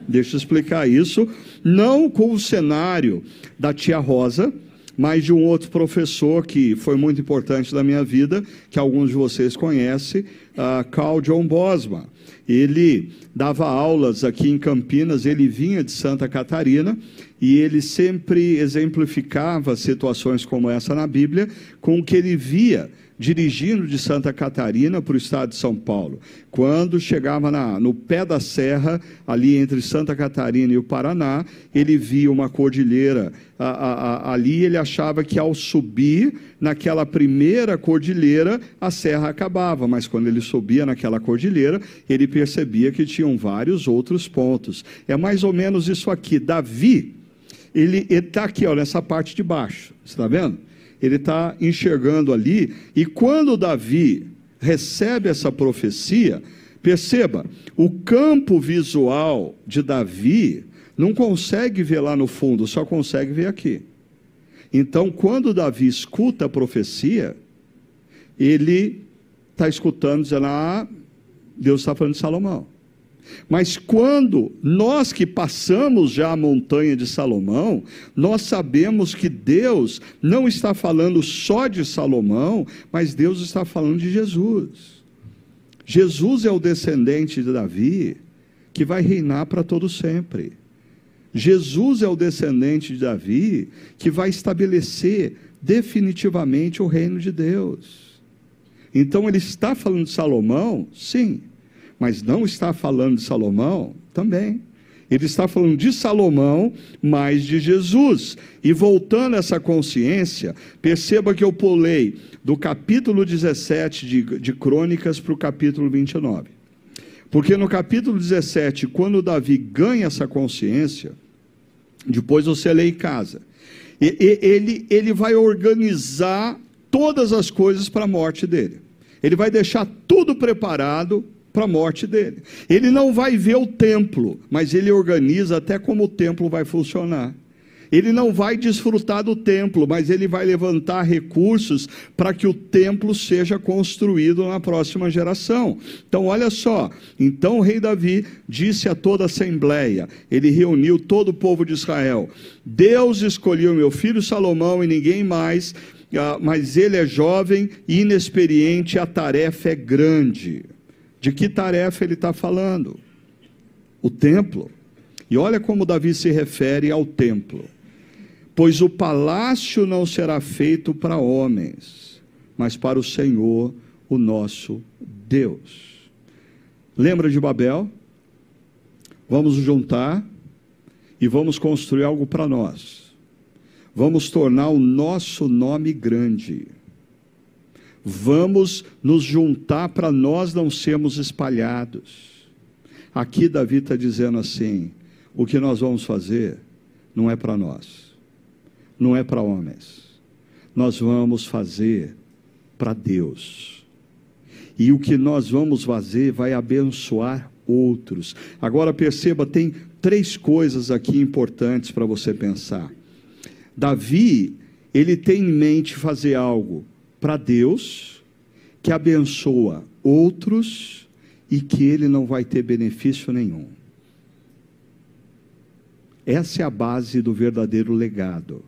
Deixa eu explicar isso, não com o cenário da tia Rosa, mas de um outro professor que foi muito importante na minha vida, que alguns de vocês conhecem, uh, Carl John Bosma. Ele dava aulas aqui em Campinas, ele vinha de Santa Catarina e ele sempre exemplificava situações como essa na Bíblia com o que ele via dirigindo de Santa Catarina para o estado de São Paulo. Quando chegava na, no pé da serra, ali entre Santa Catarina e o Paraná, ele via uma cordilheira a, a, a, ali. Ele achava que ao subir naquela primeira cordilheira, a serra acabava, mas quando ele subia naquela cordilheira, ele percebia que tinham vários outros pontos. É mais ou menos isso aqui. Davi, ele está aqui, ó, nessa parte de baixo, está vendo? Ele está enxergando ali, e quando Davi recebe essa profecia, perceba, o campo visual de Davi não consegue ver lá no fundo, só consegue ver aqui. Então, quando Davi escuta a profecia, ele está escutando, dizendo: Ah, Deus está falando de Salomão. Mas quando nós que passamos já a montanha de Salomão, nós sabemos que Deus não está falando só de Salomão, mas Deus está falando de Jesus. Jesus é o descendente de Davi que vai reinar para todo sempre. Jesus é o descendente de Davi que vai estabelecer definitivamente o reino de Deus. Então ele está falando de Salomão? Sim mas não está falando de Salomão também. Ele está falando de Salomão, mas de Jesus. E voltando a essa consciência, perceba que eu pulei do capítulo 17 de, de Crônicas para o capítulo 29. Porque no capítulo 17, quando Davi ganha essa consciência, depois você lê em casa, ele, ele vai organizar todas as coisas para a morte dele. Ele vai deixar tudo preparado para a morte dele. Ele não vai ver o templo, mas ele organiza até como o templo vai funcionar. Ele não vai desfrutar do templo, mas ele vai levantar recursos para que o templo seja construído na próxima geração. Então, olha só. Então, o rei Davi disse a toda a assembleia: ele reuniu todo o povo de Israel. Deus escolheu meu filho Salomão e ninguém mais, ah, mas ele é jovem e inexperiente, a tarefa é grande. De que tarefa ele está falando? O templo. E olha como Davi se refere ao templo. Pois o palácio não será feito para homens, mas para o Senhor, o nosso Deus. Lembra de Babel? Vamos juntar e vamos construir algo para nós. Vamos tornar o nosso nome grande. Vamos nos juntar para nós não sermos espalhados. Aqui Davi está dizendo assim: o que nós vamos fazer não é para nós, não é para homens, nós vamos fazer para Deus. E o que nós vamos fazer vai abençoar outros. Agora perceba, tem três coisas aqui importantes para você pensar. Davi, ele tem em mente fazer algo para Deus, que abençoa outros e que ele não vai ter benefício nenhum. Essa é a base do verdadeiro legado.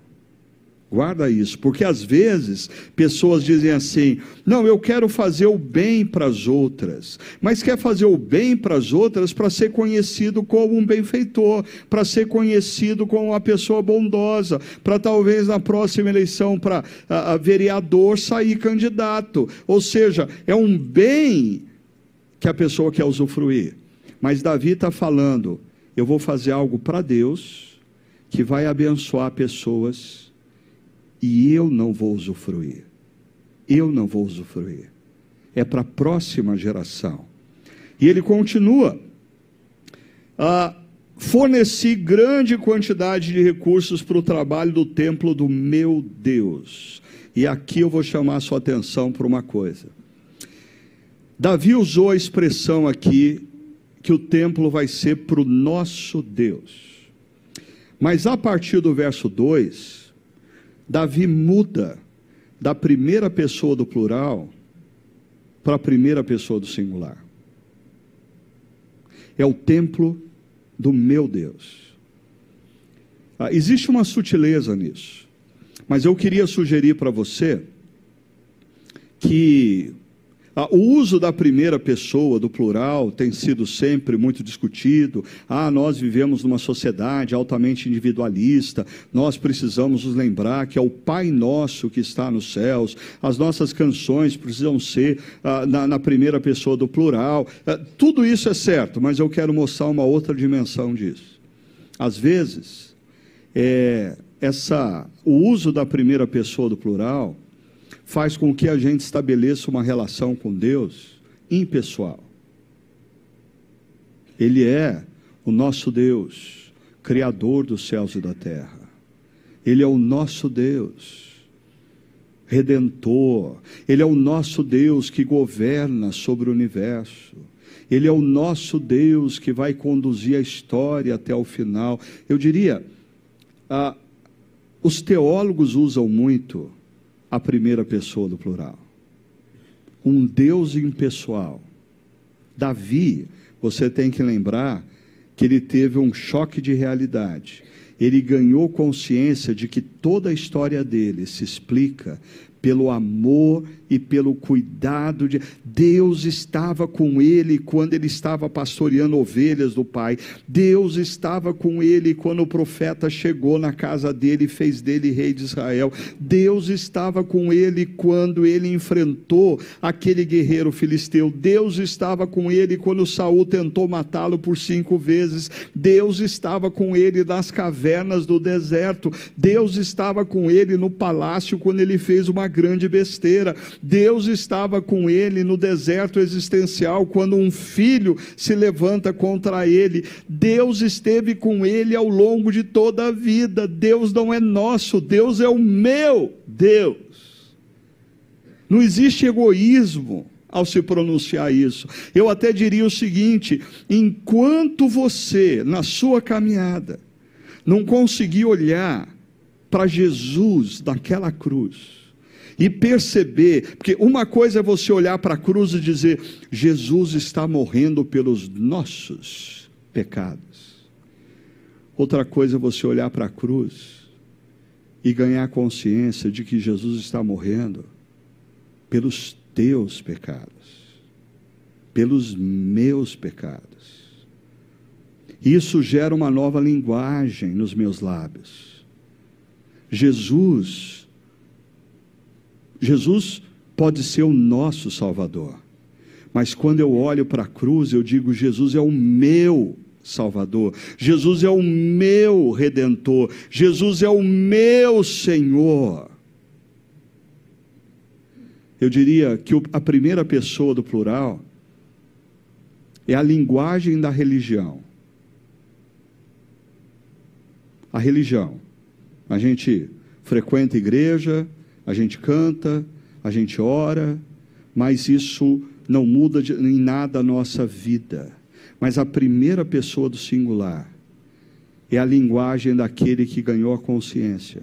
Guarda isso, porque às vezes pessoas dizem assim: não, eu quero fazer o bem para as outras, mas quer fazer o bem para as outras para ser conhecido como um benfeitor, para ser conhecido como uma pessoa bondosa, para talvez na próxima eleição para vereador sair candidato. Ou seja, é um bem que a pessoa quer usufruir. Mas Davi está falando: eu vou fazer algo para Deus que vai abençoar pessoas e eu não vou usufruir. Eu não vou usufruir. É para a próxima geração. E ele continua. Ah, forneci grande quantidade de recursos para o trabalho do templo do meu Deus. E aqui eu vou chamar a sua atenção para uma coisa. Davi usou a expressão aqui que o templo vai ser para o nosso Deus. Mas a partir do verso 2, Davi muda da primeira pessoa do plural para a primeira pessoa do singular. É o templo do meu Deus. Ah, existe uma sutileza nisso, mas eu queria sugerir para você que o uso da primeira pessoa, do plural, tem sido sempre muito discutido. Ah, nós vivemos numa sociedade altamente individualista, nós precisamos nos lembrar que é o Pai Nosso que está nos céus, as nossas canções precisam ser ah, na, na, primeira pessoa do plural. Ah, tudo isso é certo, mas eu quero mostrar uma outra dimensão disso. Às vezes, é, essa, o uso da primeira pessoa do plural faz com que a gente estabeleça uma relação com Deus impessoal. Ele é o nosso Deus, Criador dos céus e da terra. Ele é o nosso Deus, Redentor. Ele é o nosso Deus que governa sobre o universo. Ele é o nosso Deus que vai conduzir a história até o final. Eu diria, ah, os teólogos usam muito a primeira pessoa do plural. Um Deus impessoal. Davi, você tem que lembrar que ele teve um choque de realidade. Ele ganhou consciência de que toda a história dele se explica pelo amor e pelo cuidado de Deus estava com ele quando ele estava pastoreando ovelhas do pai. Deus estava com ele quando o profeta chegou na casa dele e fez dele rei de Israel. Deus estava com ele quando ele enfrentou aquele guerreiro filisteu. Deus estava com ele quando Saul tentou matá-lo por cinco vezes. Deus estava com ele nas cavernas do deserto. Deus estava com ele no palácio quando ele fez uma grande besteira. Deus estava com ele no deserto existencial quando um filho se levanta contra ele. Deus esteve com ele ao longo de toda a vida. Deus não é nosso, Deus é o meu Deus. Não existe egoísmo ao se pronunciar isso. Eu até diria o seguinte: enquanto você, na sua caminhada, não conseguir olhar para Jesus naquela cruz, e perceber, porque uma coisa é você olhar para a cruz e dizer: Jesus está morrendo pelos nossos pecados. Outra coisa é você olhar para a cruz e ganhar consciência de que Jesus está morrendo pelos teus pecados, pelos meus pecados. Isso gera uma nova linguagem nos meus lábios. Jesus Jesus pode ser o nosso Salvador, mas quando eu olho para a cruz, eu digo: Jesus é o meu Salvador, Jesus é o meu Redentor, Jesus é o meu Senhor. eu diria que a primeira pessoa do plural é a linguagem da religião. A religião. A gente frequenta igreja, a gente canta, a gente ora, mas isso não muda em nada a nossa vida. Mas a primeira pessoa do singular é a linguagem daquele que ganhou a consciência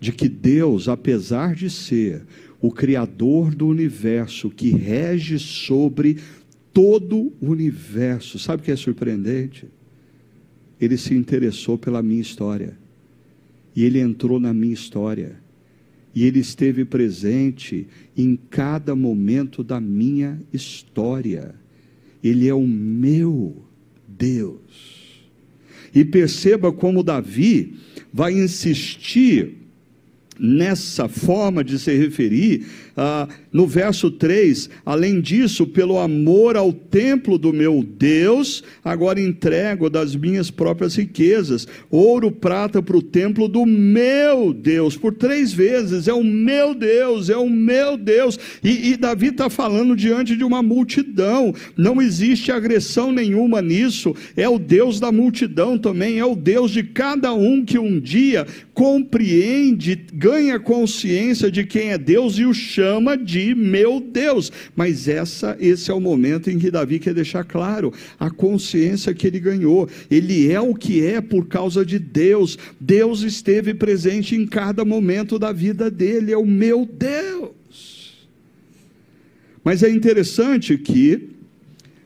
de que Deus, apesar de ser o Criador do universo, que rege sobre todo o universo. Sabe o que é surpreendente? Ele se interessou pela minha história. E ele entrou na minha história. E ele esteve presente em cada momento da minha história. Ele é o meu Deus. E perceba como Davi vai insistir nessa forma de se referir ah, no verso 3, além disso, pelo amor ao templo do meu Deus, agora entrego das minhas próprias riquezas, ouro, prata para o templo do meu Deus, por três vezes, é o meu Deus, é o meu Deus, e, e Davi está falando diante de uma multidão, não existe agressão nenhuma nisso, é o Deus da multidão também, é o Deus de cada um que um dia compreende, ganha consciência de quem é Deus e o chama chama meu Deus. Mas essa, esse é o momento em que Davi quer deixar claro a consciência que ele ganhou. Ele é o que é por causa de Deus. Deus esteve presente em cada momento da vida dele. É o meu Deus. Mas é interessante que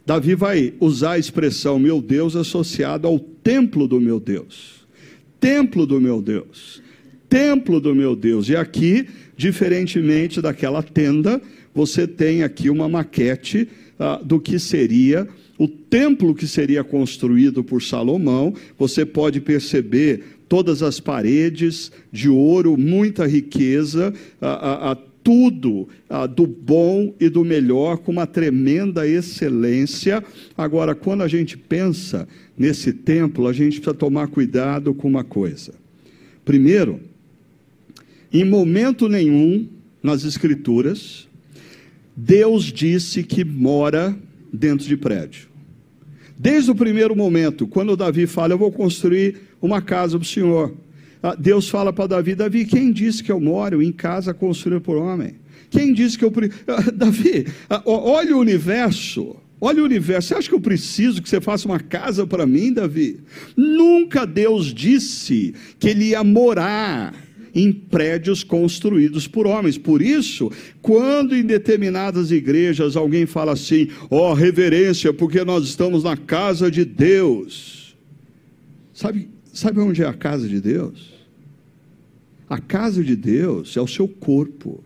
Davi vai usar a expressão meu Deus associado ao templo do meu Deus. Templo do meu Deus. Templo do meu Deus. E aqui Diferentemente daquela tenda, você tem aqui uma maquete ah, do que seria o templo que seria construído por Salomão. Você pode perceber todas as paredes de ouro, muita riqueza, ah, ah, tudo do bom e do melhor, com uma tremenda excelência. Agora, quando a gente pensa nesse templo, a gente precisa tomar cuidado com uma coisa. Primeiro, em momento nenhum nas Escrituras, Deus disse que mora dentro de prédio. Desde o primeiro momento, quando Davi fala, eu vou construir uma casa para o Senhor. Ah, Deus fala para Davi, Davi, quem disse que eu moro em casa construída por homem? Quem disse que eu... Ah, Davi, ah, olha o universo. Olha o universo, você acha que eu preciso que você faça uma casa para mim, Davi? Nunca Deus disse que ele ia morar em prédios construídos por homens. Por isso, quando em determinadas igrejas alguém fala assim, ó oh, reverência, porque nós estamos na casa de Deus. Sabe, sabe onde é a casa de Deus? A casa de Deus é o seu corpo.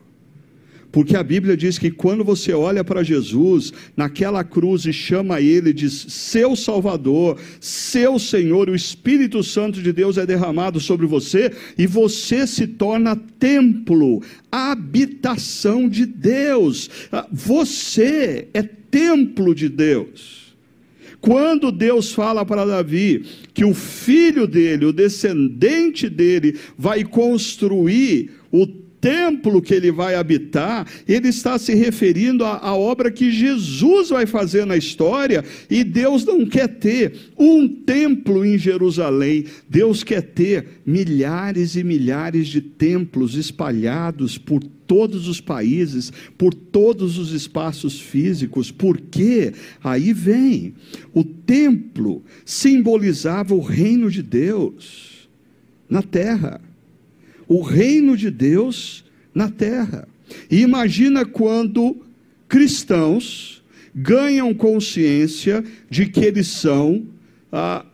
Porque a Bíblia diz que quando você olha para Jesus naquela cruz e chama ele, diz: Seu Salvador, seu Senhor, o Espírito Santo de Deus é derramado sobre você e você se torna templo, habitação de Deus. Ah, você é templo de Deus. Quando Deus fala para Davi que o filho dele, o descendente dele, vai construir o templo que ele vai habitar, ele está se referindo à, à, obra que Jesus vai fazer na história, e Deus não quer ter um templo em Jerusalém, Deus quer ter milhares e milhares de templos espalhados por todos os países, por todos os espaços físicos, porque aí vem, o templo simbolizava o reino de Deus na terra o reino de Deus na terra. E imagina quando cristãos ganham consciência de que eles são ah,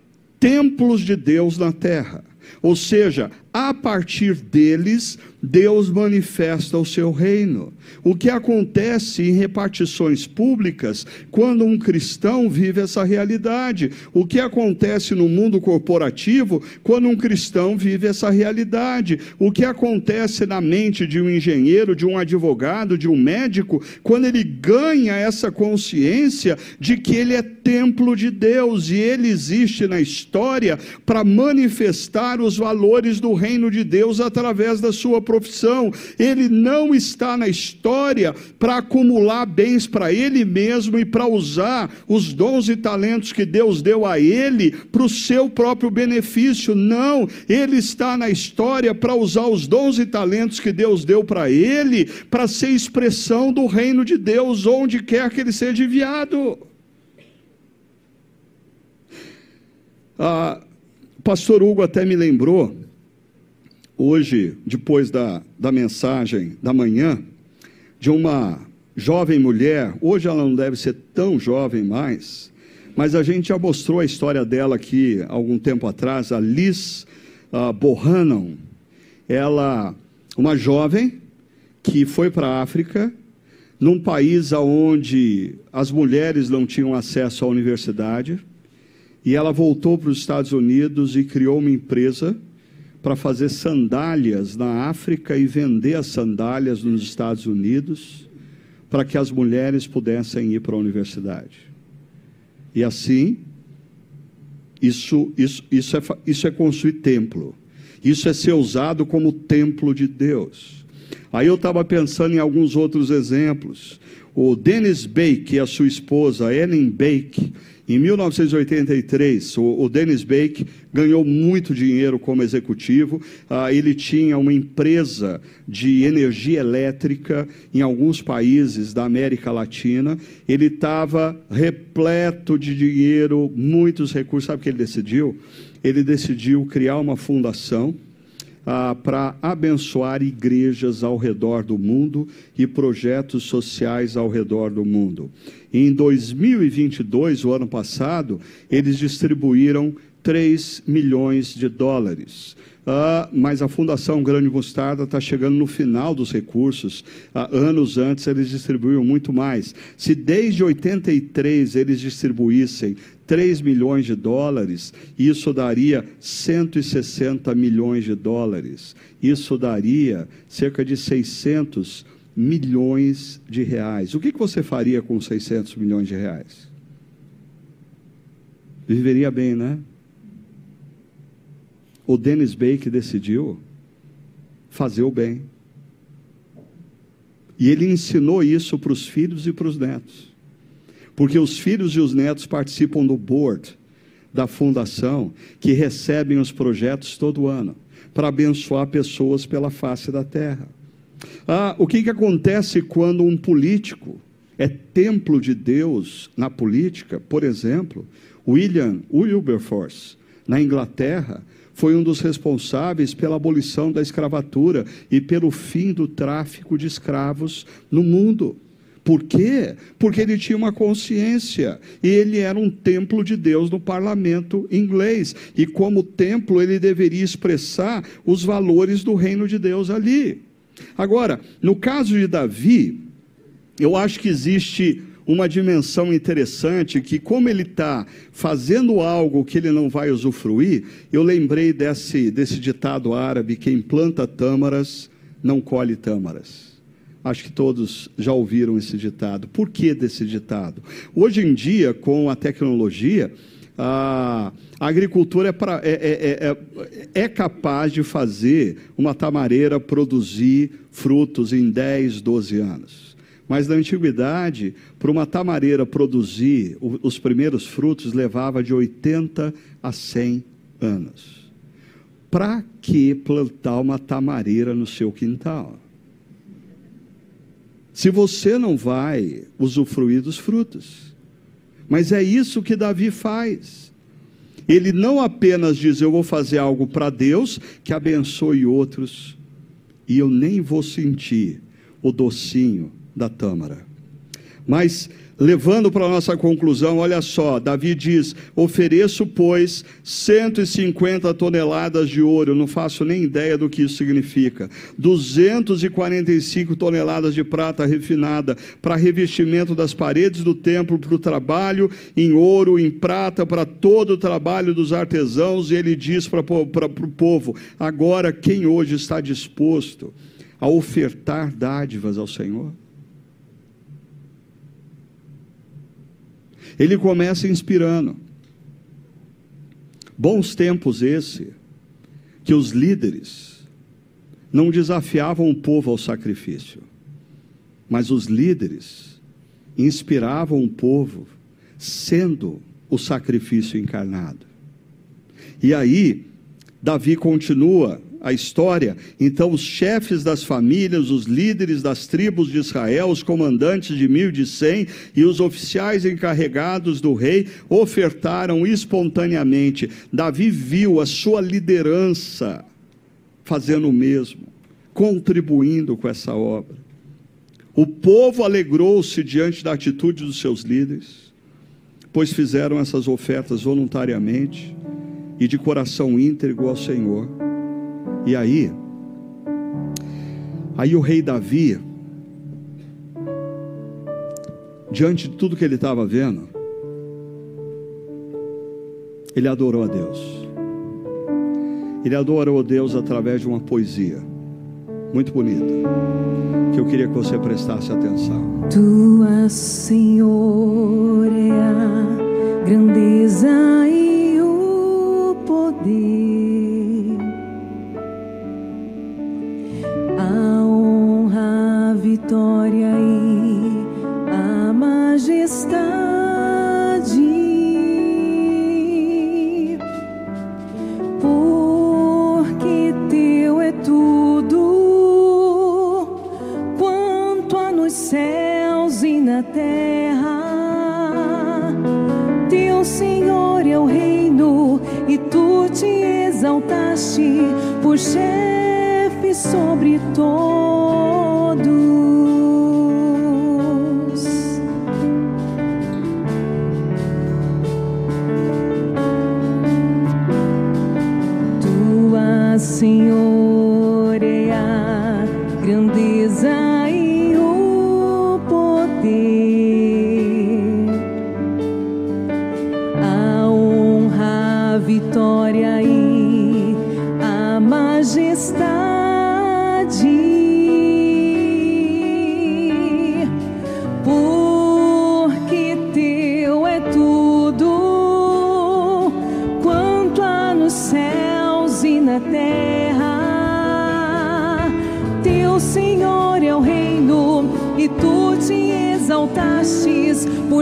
templos de Deus na terra. Ou seja, a partir deles, Deus manifesta o seu reino. O que acontece em repartições públicas quando um cristão vive essa realidade? O que acontece no mundo corporativo quando um cristão vive essa realidade? O que acontece na mente de um engenheiro, de um advogado, de um médico, quando ele ganha essa consciência de que ele é templo de Deus e ele existe na história para manifestar os valores do reino de Deus através da sua profissão. Ele não está na história para acumular bens para ele mesmo e para usar os dons e talentos que Deus deu a ele para o seu próprio benefício. Não, ele está na história para usar os dons e talentos que Deus deu para ele para ser expressão do reino de Deus onde quer que ele seja enviado. Ah, pastor Hugo até me lembrou, hoje, depois da, da mensagem da manhã, de uma jovem mulher, hoje ela não deve ser tão jovem mais, mas a gente já mostrou a história dela aqui algum tempo atrás, a Liz uh, Bohannon. Ela, uma jovem que foi para a África, num país onde as mulheres não tinham acesso à universidade, e ela voltou para os Estados Unidos e criou uma empresa para fazer sandálias na África e vender as sandálias nos Estados Unidos, para que as mulheres pudessem ir para a universidade. E assim, isso, isso, isso, é, isso é construir templo. Isso é ser usado como templo de Deus. Aí eu estava pensando em alguns outros exemplos. O Dennis Bake e a sua esposa, Ellen Bake, em 1983, o, o Dennis Bake ganhou muito dinheiro como executivo. Ah, ele tinha uma empresa de energia elétrica em alguns países da América Latina. Ele estava repleto de dinheiro, muitos recursos. Sabe o que ele decidiu? Ele decidiu criar uma fundação ah, para abençoar igrejas ao redor do mundo e projetos sociais ao redor do mundo. Em 2022, o ano passado, eles distribuíram 3 milhões de dólares. Ah, mas a Fundação Grande Mostarda está chegando no final dos recursos. Ah, anos antes eles distribuíam muito mais. Se desde 83 eles distribuíssem 3 milhões de dólares, isso daria 160 milhões de dólares. Isso daria cerca de 600 milhões de reais. O que, que você faria com 600 milhões de reais? Viveria bem, né? O Dennis Bake decidiu fazer o bem. E ele ensinou isso para os filhos e para os netos porque os filhos e os netos participam do board da fundação, que recebem os projetos todo ano, para abençoar pessoas pela face da terra. Ah, o que, que acontece quando um político é templo de Deus na política? Por exemplo, William Wilberforce, na Inglaterra, foi um dos responsáveis pela abolição da escravatura e pelo fim do tráfico de escravos no mundo. Por quê? Porque ele tinha uma consciência. Ele era um templo de Deus no parlamento inglês. E como templo, ele deveria expressar os valores do reino de Deus ali. Agora, no caso de Davi, eu acho que existe uma dimensão interessante que, como ele está fazendo algo que ele não vai usufruir, eu lembrei desse, desse ditado árabe: quem planta tâmaras não colhe tâmaras. Acho que todos já ouviram esse ditado. Por que desse ditado? Hoje em dia, com a tecnologia, a agricultura é, pra, é, é, é, é, capaz de fazer uma tamareira produzir frutos em 10, 12 anos. Mas na antiguidade, para uma tamareira produzir os primeiros frutos, levava de 80 a 100 anos. Para que plantar uma tamareira no seu quintal? Se você não vai usufruir dos frutos. Mas é isso que Davi faz. Ele não apenas diz: Eu vou fazer algo para Deus que abençoe outros, e eu nem vou sentir o docinho da tâmara. Mas Levando para a nossa conclusão, olha só, Davi diz: ofereço, pois, 150 toneladas de ouro, não faço nem ideia do que isso significa, 245 toneladas de prata refinada para revestimento das paredes do templo, para o trabalho em ouro, em prata, para todo o trabalho dos artesãos, e ele diz para o povo: agora quem hoje está disposto a ofertar dádivas ao Senhor? Ele começa inspirando. Bons tempos esse, que os líderes não desafiavam o povo ao sacrifício, mas os líderes inspiravam o povo sendo o sacrifício encarnado. E aí, Davi continua a história, então os chefes das famílias, os líderes das tribos de Israel, os comandantes de mil de cem e os oficiais encarregados do rei ofertaram espontaneamente. Davi viu a sua liderança fazendo o mesmo, contribuindo com essa obra. O povo alegrou-se diante da atitude dos seus líderes, pois fizeram essas ofertas voluntariamente e de coração íntegro ao Senhor. E aí, aí o rei Davi, diante de tudo que ele estava vendo, ele adorou a Deus. Ele adorou a Deus através de uma poesia muito bonita, que eu queria que você prestasse atenção. Tua Senhor é a grandeza e o poder. Por chefe sobre todos.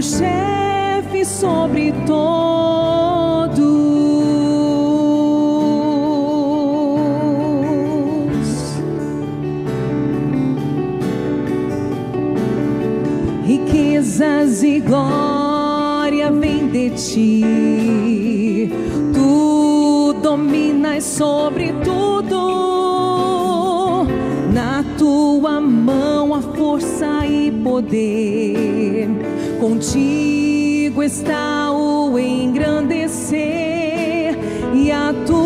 Chefe sobre todos. Riquezas e glória vem de ti, tu dominas sobre tudo, tua mão a força e poder. Contigo está o engrandecer e a tudo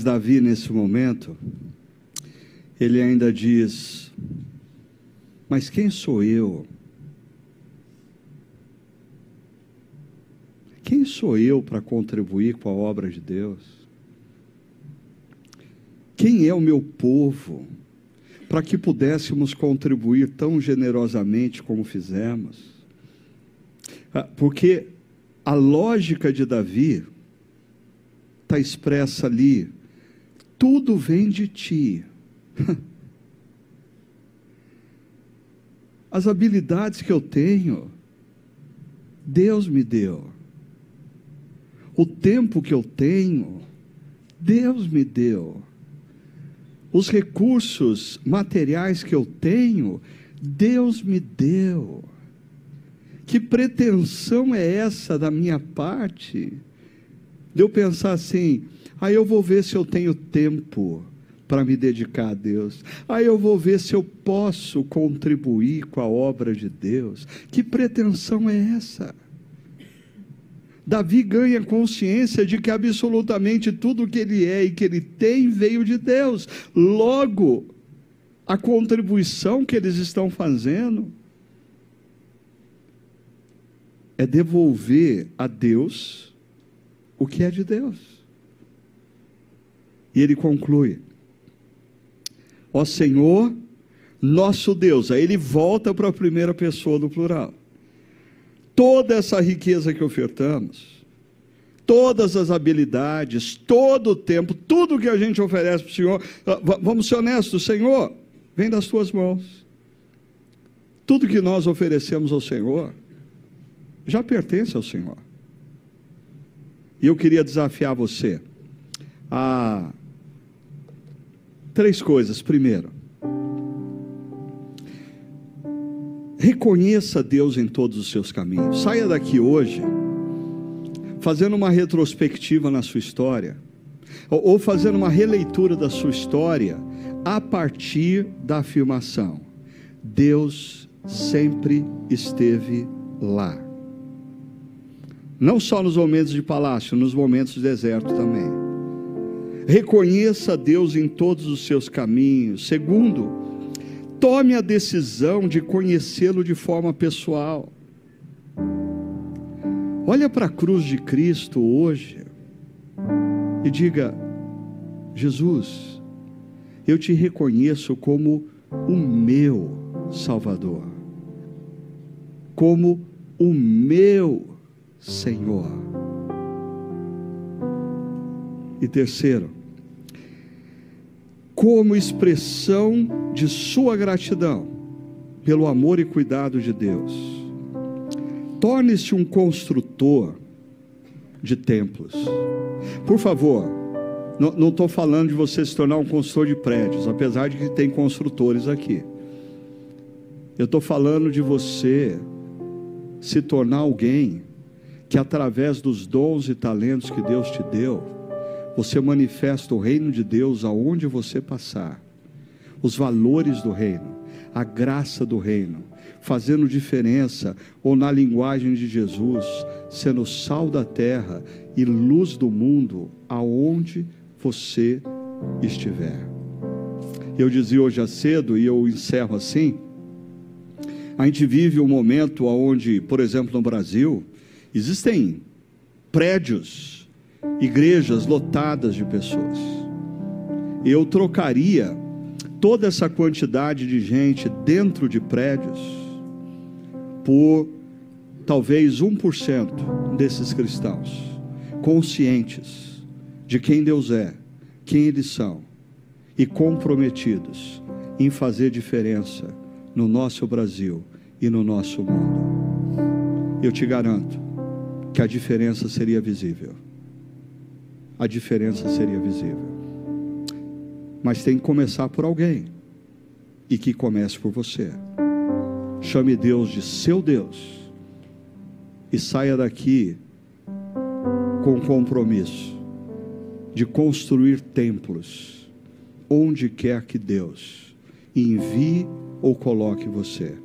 Mas Davi, nesse momento, ele ainda diz: Mas quem sou eu? Quem sou eu para contribuir com a obra de Deus? Quem é o meu povo para que pudéssemos contribuir tão generosamente como fizemos? Ah, porque a lógica de Davi está expressa ali tudo vem de ti. As habilidades que eu tenho, Deus me deu. o tempo que eu tenho, Deus me deu. Os recursos materiais que eu tenho, Deus me deu. Que pretensão é essa da minha parte? De eu pensar assim, aí eu vou ver se eu tenho tempo para me dedicar a Deus. Aí eu vou ver se eu posso contribuir com a obra de Deus. Que pretensão é essa? Davi ganha consciência de que absolutamente tudo que ele é e que ele tem veio de Deus. Logo, a contribuição que eles estão fazendo é devolver a Deus o que é de Deus. E ele conclui: Ó Senhor, nosso Deus. Aí ele volta para a primeira pessoa do plural. Toda essa riqueza que ofertamos, todas as habilidades, todo o tempo, tudo que a gente oferece para o Senhor, ah, vamos ser honestos, Senhor, vem das tuas mãos. Tudo que nós oferecemos ao Senhor já pertence ao Senhor. E eu queria desafiar você a Três coisas. Primeiro, reconheça Deus em todos os seus caminhos. Saia daqui hoje fazendo uma retrospectiva na sua história, ou fazendo uma releitura da sua história a partir da afirmação: Deus sempre esteve lá. Não só nos momentos de palácio, nos momentos de deserto também. Reconheça Deus em todos os seus caminhos. Segundo, tome a decisão de conhecê-lo de forma pessoal. Olha para a cruz de Cristo hoje e diga: Jesus, eu te reconheço como o meu Salvador, como o meu Senhor. E terceiro, como expressão de sua gratidão pelo amor e cuidado de Deus. Torne-se um construtor de templos. Por favor, não estou falando de você se tornar um construtor de prédios, apesar de que tem construtores aqui. Eu estou falando de você se tornar alguém que, através dos dons e talentos que Deus te deu, você manifesta o reino de Deus aonde você passar. Os valores do reino, a graça do reino, fazendo diferença, ou na linguagem de Jesus, sendo sal da terra e luz do mundo aonde você estiver. Eu dizia hoje cedo, e eu encerro assim, a gente vive um momento onde, por exemplo, no Brasil, existem prédios igrejas lotadas de pessoas. Eu trocaria toda essa quantidade de gente dentro de prédios por talvez 1% desses cristãos conscientes de quem Deus é, quem eles são e comprometidos em fazer diferença no nosso Brasil e no nosso mundo. Eu te garanto que a diferença seria visível a diferença seria visível. Mas tem que começar por alguém. E que comece por você. Chame Deus de seu Deus. E saia daqui com compromisso de construir templos onde quer que Deus envie ou coloque você.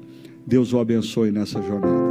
Deus o abençoe nessa jornada.